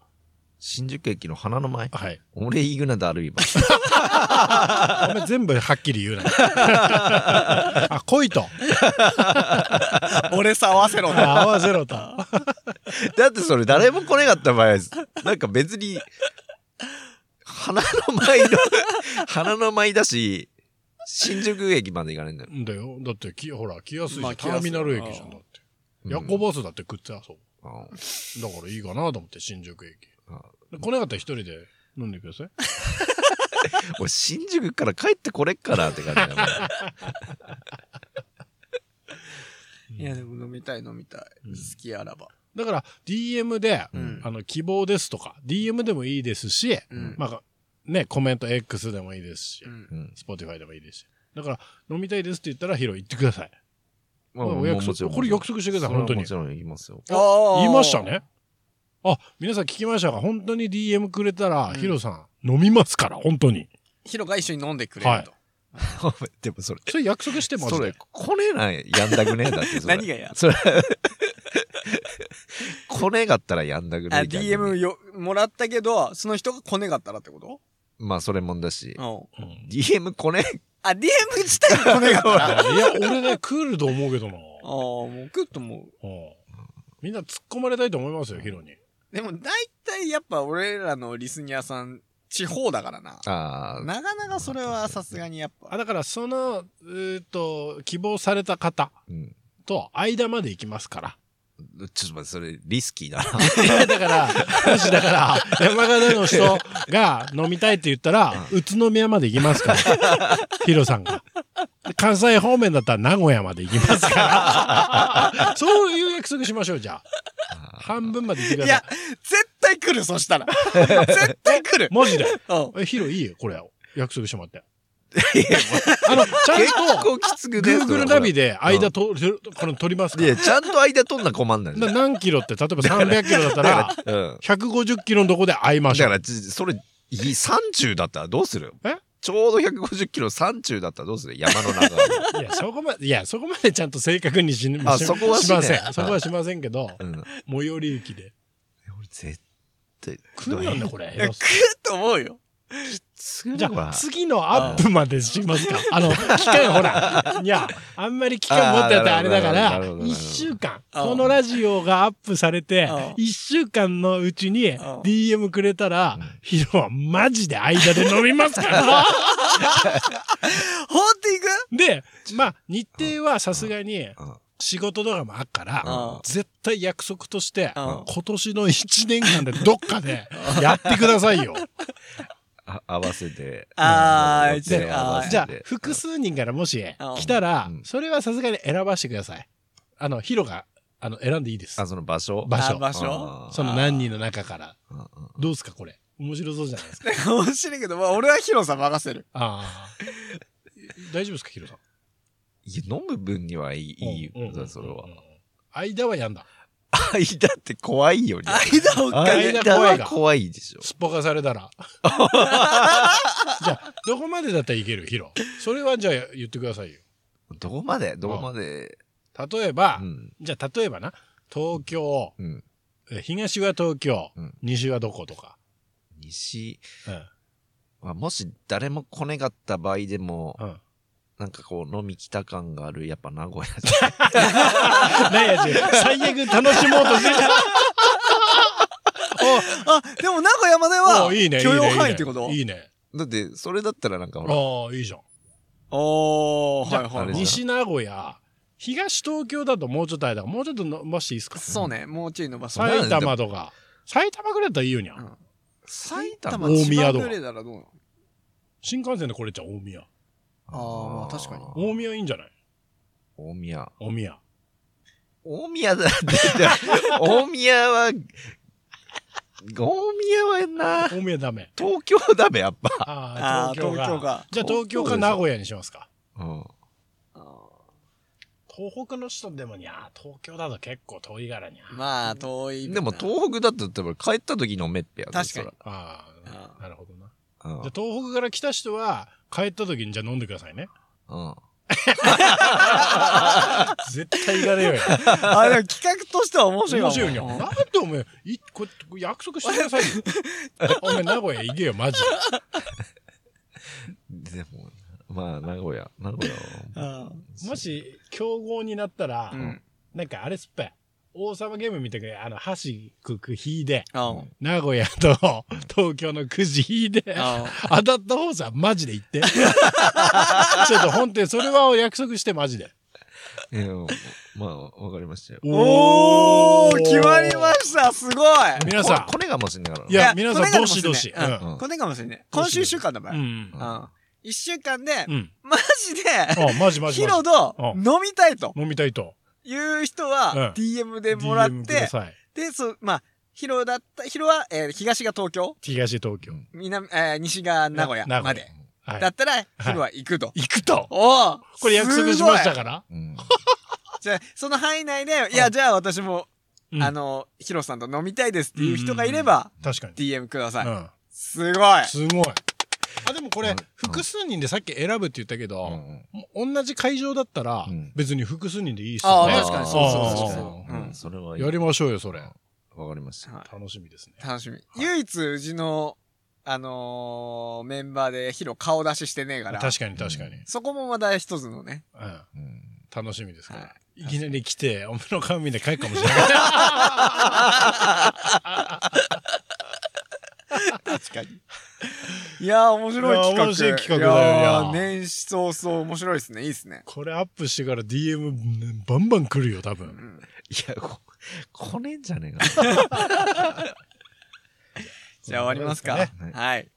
新宿駅の花の前？はい。俺イグナダルイバ。お前全部はっきり言うな。あ、来いと。あ俺さ合わせろな。合わせろと。だってそれ誰も来なかった場合、なんか別に、花の舞の、花の舞だし、新宿駅まで行かないんだよ。んだよ。だって、きほら、来やすいじゃん。まあ来やすいターミナル駅じゃん、だって。夜行バスだって食ってやそう。あだからいいかなと思って、新宿駅。あで来なかったら一人で飲んでください。[LAUGHS] 俺新宿から帰ってこれっからって感じだよ。いや、でも飲みたい飲みたい。うん好きあらば。だから、DM で、うんあの、希望ですとか、DM でもいいですし、うん。まあ、ね、コメント X でもいいですしう、んうん。Spotify でもいいですし。だから、飲みたいですって言ったら、ヒロ行ってください。まあお約束これ約束してください本当にもちろん言いますよ。ああ言いました。ね。あ、皆さん聞きましたか？本当に DM くれたら、うんヒロさん飲みますから、本当に。ヒロが一緒に飲んでくれると。[LAUGHS] でもそれ、それ約束してますそれ、来ねえな、やんだくねえだって。[LAUGHS] 何がや？それ、[LAUGHS] 来ねえがったらやんだくねあ、え。DM よ、もらったけど、その人が来ねかったらってこと？まあ、それもんだし。うん。うん DM 来ね？え。[LAUGHS] あ、DM 自体が来ねかったら。あいや、俺ね、クールと思うけどな。あ、もう食っと思う。うんみんな突っ込まれたいと思いますよ、ヒロに。でも大体やっぱ俺らのリスニアさん、地方だからな。ああ、なかなかそれはさすがにやっぱ。あ、だから、その、えーっと、希望された方うん。と間まで行きますから。ちょっと待って、それリスキーだな。い [LAUGHS] やだから、もしだから、山形の人が飲みたいって言ったら、宇都宮まで行きますから。[LAUGHS] ヒロさんが。で関西方面だったら名古屋まで行きますから。[LAUGHS] そういう約束しましょう、じゃあ。半分まで行ってくだいやさい。、絶対来来る、そしたら。絶対来る。マジで？うんえ、ヒロいいよ、これ。約束してもらって。あの、ちゃ結んと、構きつくね Google ナビで間うんと、この取りますか？いや、ちゃんと間取んな困んない。何キロって、例えば300キロだったら、うん。150キロのとこで会いましょう。だから、ちそれ、いい30だったらどうするえ？ちょうど150キロ30だったらどうする？山の中で。[LAUGHS] いや、そこまで、いや、そこまでちゃんと正確にししあそこはしません。そこはしませんけど、うん。最寄り駅で。俺絶対。来るよね、これ。[LAUGHS] 来ると思うよ。じゃあ、あ、次のアップまでしますか？あの、期間ほら。[LAUGHS] いや、あんまり期間持ってたらあれだからあーなるほどなるほ、ど。一週間、このラジオがアップされてあー、一週間のうちに DM くれたらうん、ヒロはマジで間で飲みますから。ほんと行く？で、まあ、日程はさすがにうん。仕事とかもあっからうん、絶対約束として、うん。今年の1年間でどっかでやってくださいよ。[LAUGHS] あ合わせて。ああじゃあ、複数人からもしうん来たらうん、それはさすがに選ばしてください。あの、ヒロが、あの、選んでいいですあ、。その場所？場所あ場所？その何人の中から。どうですか、これ？面白そうじゃないですか。[LAUGHS] 面白いけど、まあ、俺はヒロさん任せる。ああ。[LAUGHS] 大丈夫ですか、ヒロさん？いや、飲む分にはいい、いいうんうんうんよ、それは。間はやんだ。間って怖いよね。間をかけ間間は怖いでしょ。すっぽかされたら。[LAUGHS] じゃあ、どこまでだったらいける、ヒロ。それはじゃあ言ってくださいよ。どこまで？どこまで？例えば、うん。じゃあ例えばな、東京、うん。え東は東京、うん西はどことか。西？うん。は、もし誰も来ねかった場合でも、うん。なんかこう、飲み来た感がある、やっぱ名古屋なんや、最悪楽しもうとしてる。あ、でも名古屋までおはおいいね。許容範囲ってこと？いいね。だって、それだったらなんかほら、ああ、いいじゃん。おー、じゃあはいはい西名古屋、東東京だともうちょっとあれだからもうちょっと伸ばしていいですか？そうね、もうちょい伸ばす。埼玉とか。埼玉ぐらいだったらいいよにゃ。うん埼玉、大宮とか千葉ぐらいならどうなの？新幹線で来れちゃう大宮。あーまあ確かに大宮いいんじゃない？大宮。大宮。大宮だって、[LAUGHS] 大宮は、大宮はな、大宮ダメ。東京だべ、やっぱ。ああ、東京が。東京がじゃあ東京か名古屋にしますか。うん。東北の人でもにゃ、東京だと結構遠いからにゃ。まあ、遠い。でも東北だと多分帰った時のめっぺやで確かにそあああ、なるほどな。らうんじゃあ東北から来た人は、帰った時にじゃあ飲んでくださいね。うん。[LAUGHS] 絶対行かねえよ。[LAUGHS] あ、でも企画としては面白いかも面白いにゃ。なんでお前、いこれ約束してくださいよ。[LAUGHS] お前名古屋行けよ、マジで。でも、まあ、名古屋、名古屋は。うんもし、競合になったら、うん。なんかあれっすっぺ。王様ゲームみたいな、あの、箸くく引いで、うん。名古屋と東京のくじ引いで、当たった方さ、マジで言って。[LAUGHS] ちょっと本当に、それは約束して、マジで。いや、まあ、わかりましたよ。おー決まりましたすごい皆さんこれがもしんないから。いや皆さんどしどしこれかもしれない。今週一週間だもん。ううん。ん。一週間でう、ん。マジで、あ、マジマジヒ。ロとうん飲みたいと飲みたいと。いう人うんは、DM でもらって。で、そう、まあ、ヒロだった、ヒロは、えー東が東京、東東京。南、えー西が名古屋なまで。はいだ。ったら、ヒロは行くと。行くと？おおこれ約束しましたら？から。うん。[LAUGHS] じゃあ、その範囲内で、いや、じゃあ私も、うんあの、ヒロさんと飲みたいですっていう人がいれば、確かに。DM ください。うん。すごい。すごい。あ、でもこれうん、複数人でさっき選ぶって言ったけうど、同じ会場だったらうん、別に複数人でいいっすよね。ああ確かにそうそうそううんうん。それはいい。やりましょうよ、それ。わかりました。はい楽しみですね。楽しみ。唯一、うちの、あのーメンバーでヒロ顔出ししてねえから、確かに確かに。そこもまだ一つのね。うん。うん。楽しみですから。はいきなり来て、お前の顔見て帰るかもしれない。[LAUGHS] [LAUGHS] 確かに。[LAUGHS] いやー、面白い企画。いや面白い企画だよいや年始早々面白いですね。いいですね。これアップしてから DM バンバン来るよ、多分。うん。いや、こ、こねんじゃねえかな。[LAUGHS] じゃあ終わりますか。ねはい。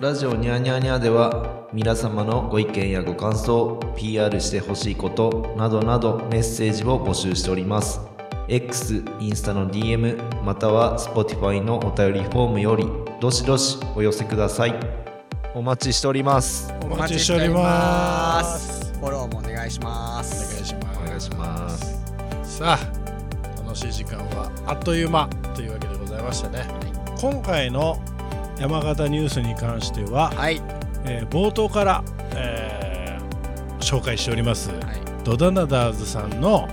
ラジオニャーニャーニャーでは皆様のご意見やご感想 PR してほしいことなどなどメッセージを募集しております X インスタの DM または Spotify のお便りフォームよりどしどしお寄せください。お待ちしております。お待ちしております。フォローもお願いしまおす願いします。お願いします。さあ楽しい時間はあっという間というわけでございましてね、今回の山形ニュースに関しては、はい。えー冒頭から、えー紹介しております、はい。ドダナダーズさんの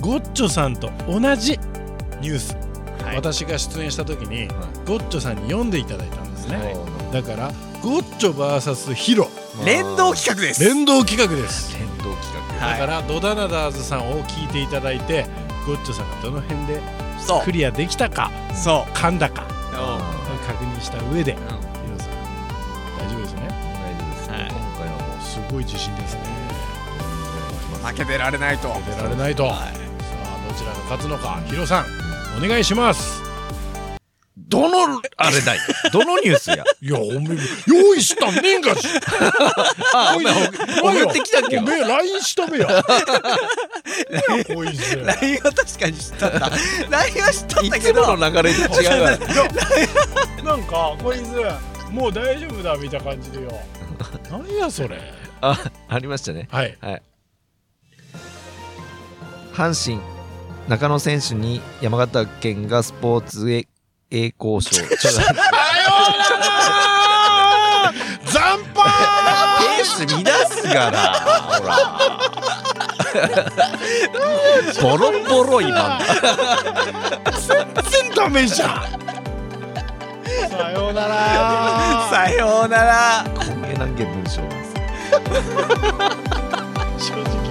ゴッチョさんと同じニュース、はい。私が出演した時に、はゴッチョさんに読んでいただいたんですね、はい。だからゴッチョ VS ヒロ。連動企画です。連動企画です。連動企画。はいだからドダナダーズさんを聞いていただいてゴッチョさんがどの辺でクリアできたかそ噛んだかう確認した上でうん。ヒロさん大丈夫ですね？大丈夫です、はい。今回はもうすごい自信ですね。負けてられないと。出られないと、はい。さあどちらが勝つのかヒロさんお願いしますあれだい。どのニュースや？いやおめえ用意したんねえんかし。あお前送ってきたっけおめえ LINE したべや。LINE は確かにたんだ [LAUGHS] LINE は知ったんいつだけどもの流れと違うわなんかこいつもう大丈夫だみたいな感じでよ。何やそれ。あありましたね。はい。阪神中野選手に山形県がスポーツ栄栄光賞。残ペ飯ース乱すがなほら。ボロボロ今。全然ダメじゃん。さようなら。さようなら。根源難言文章です正直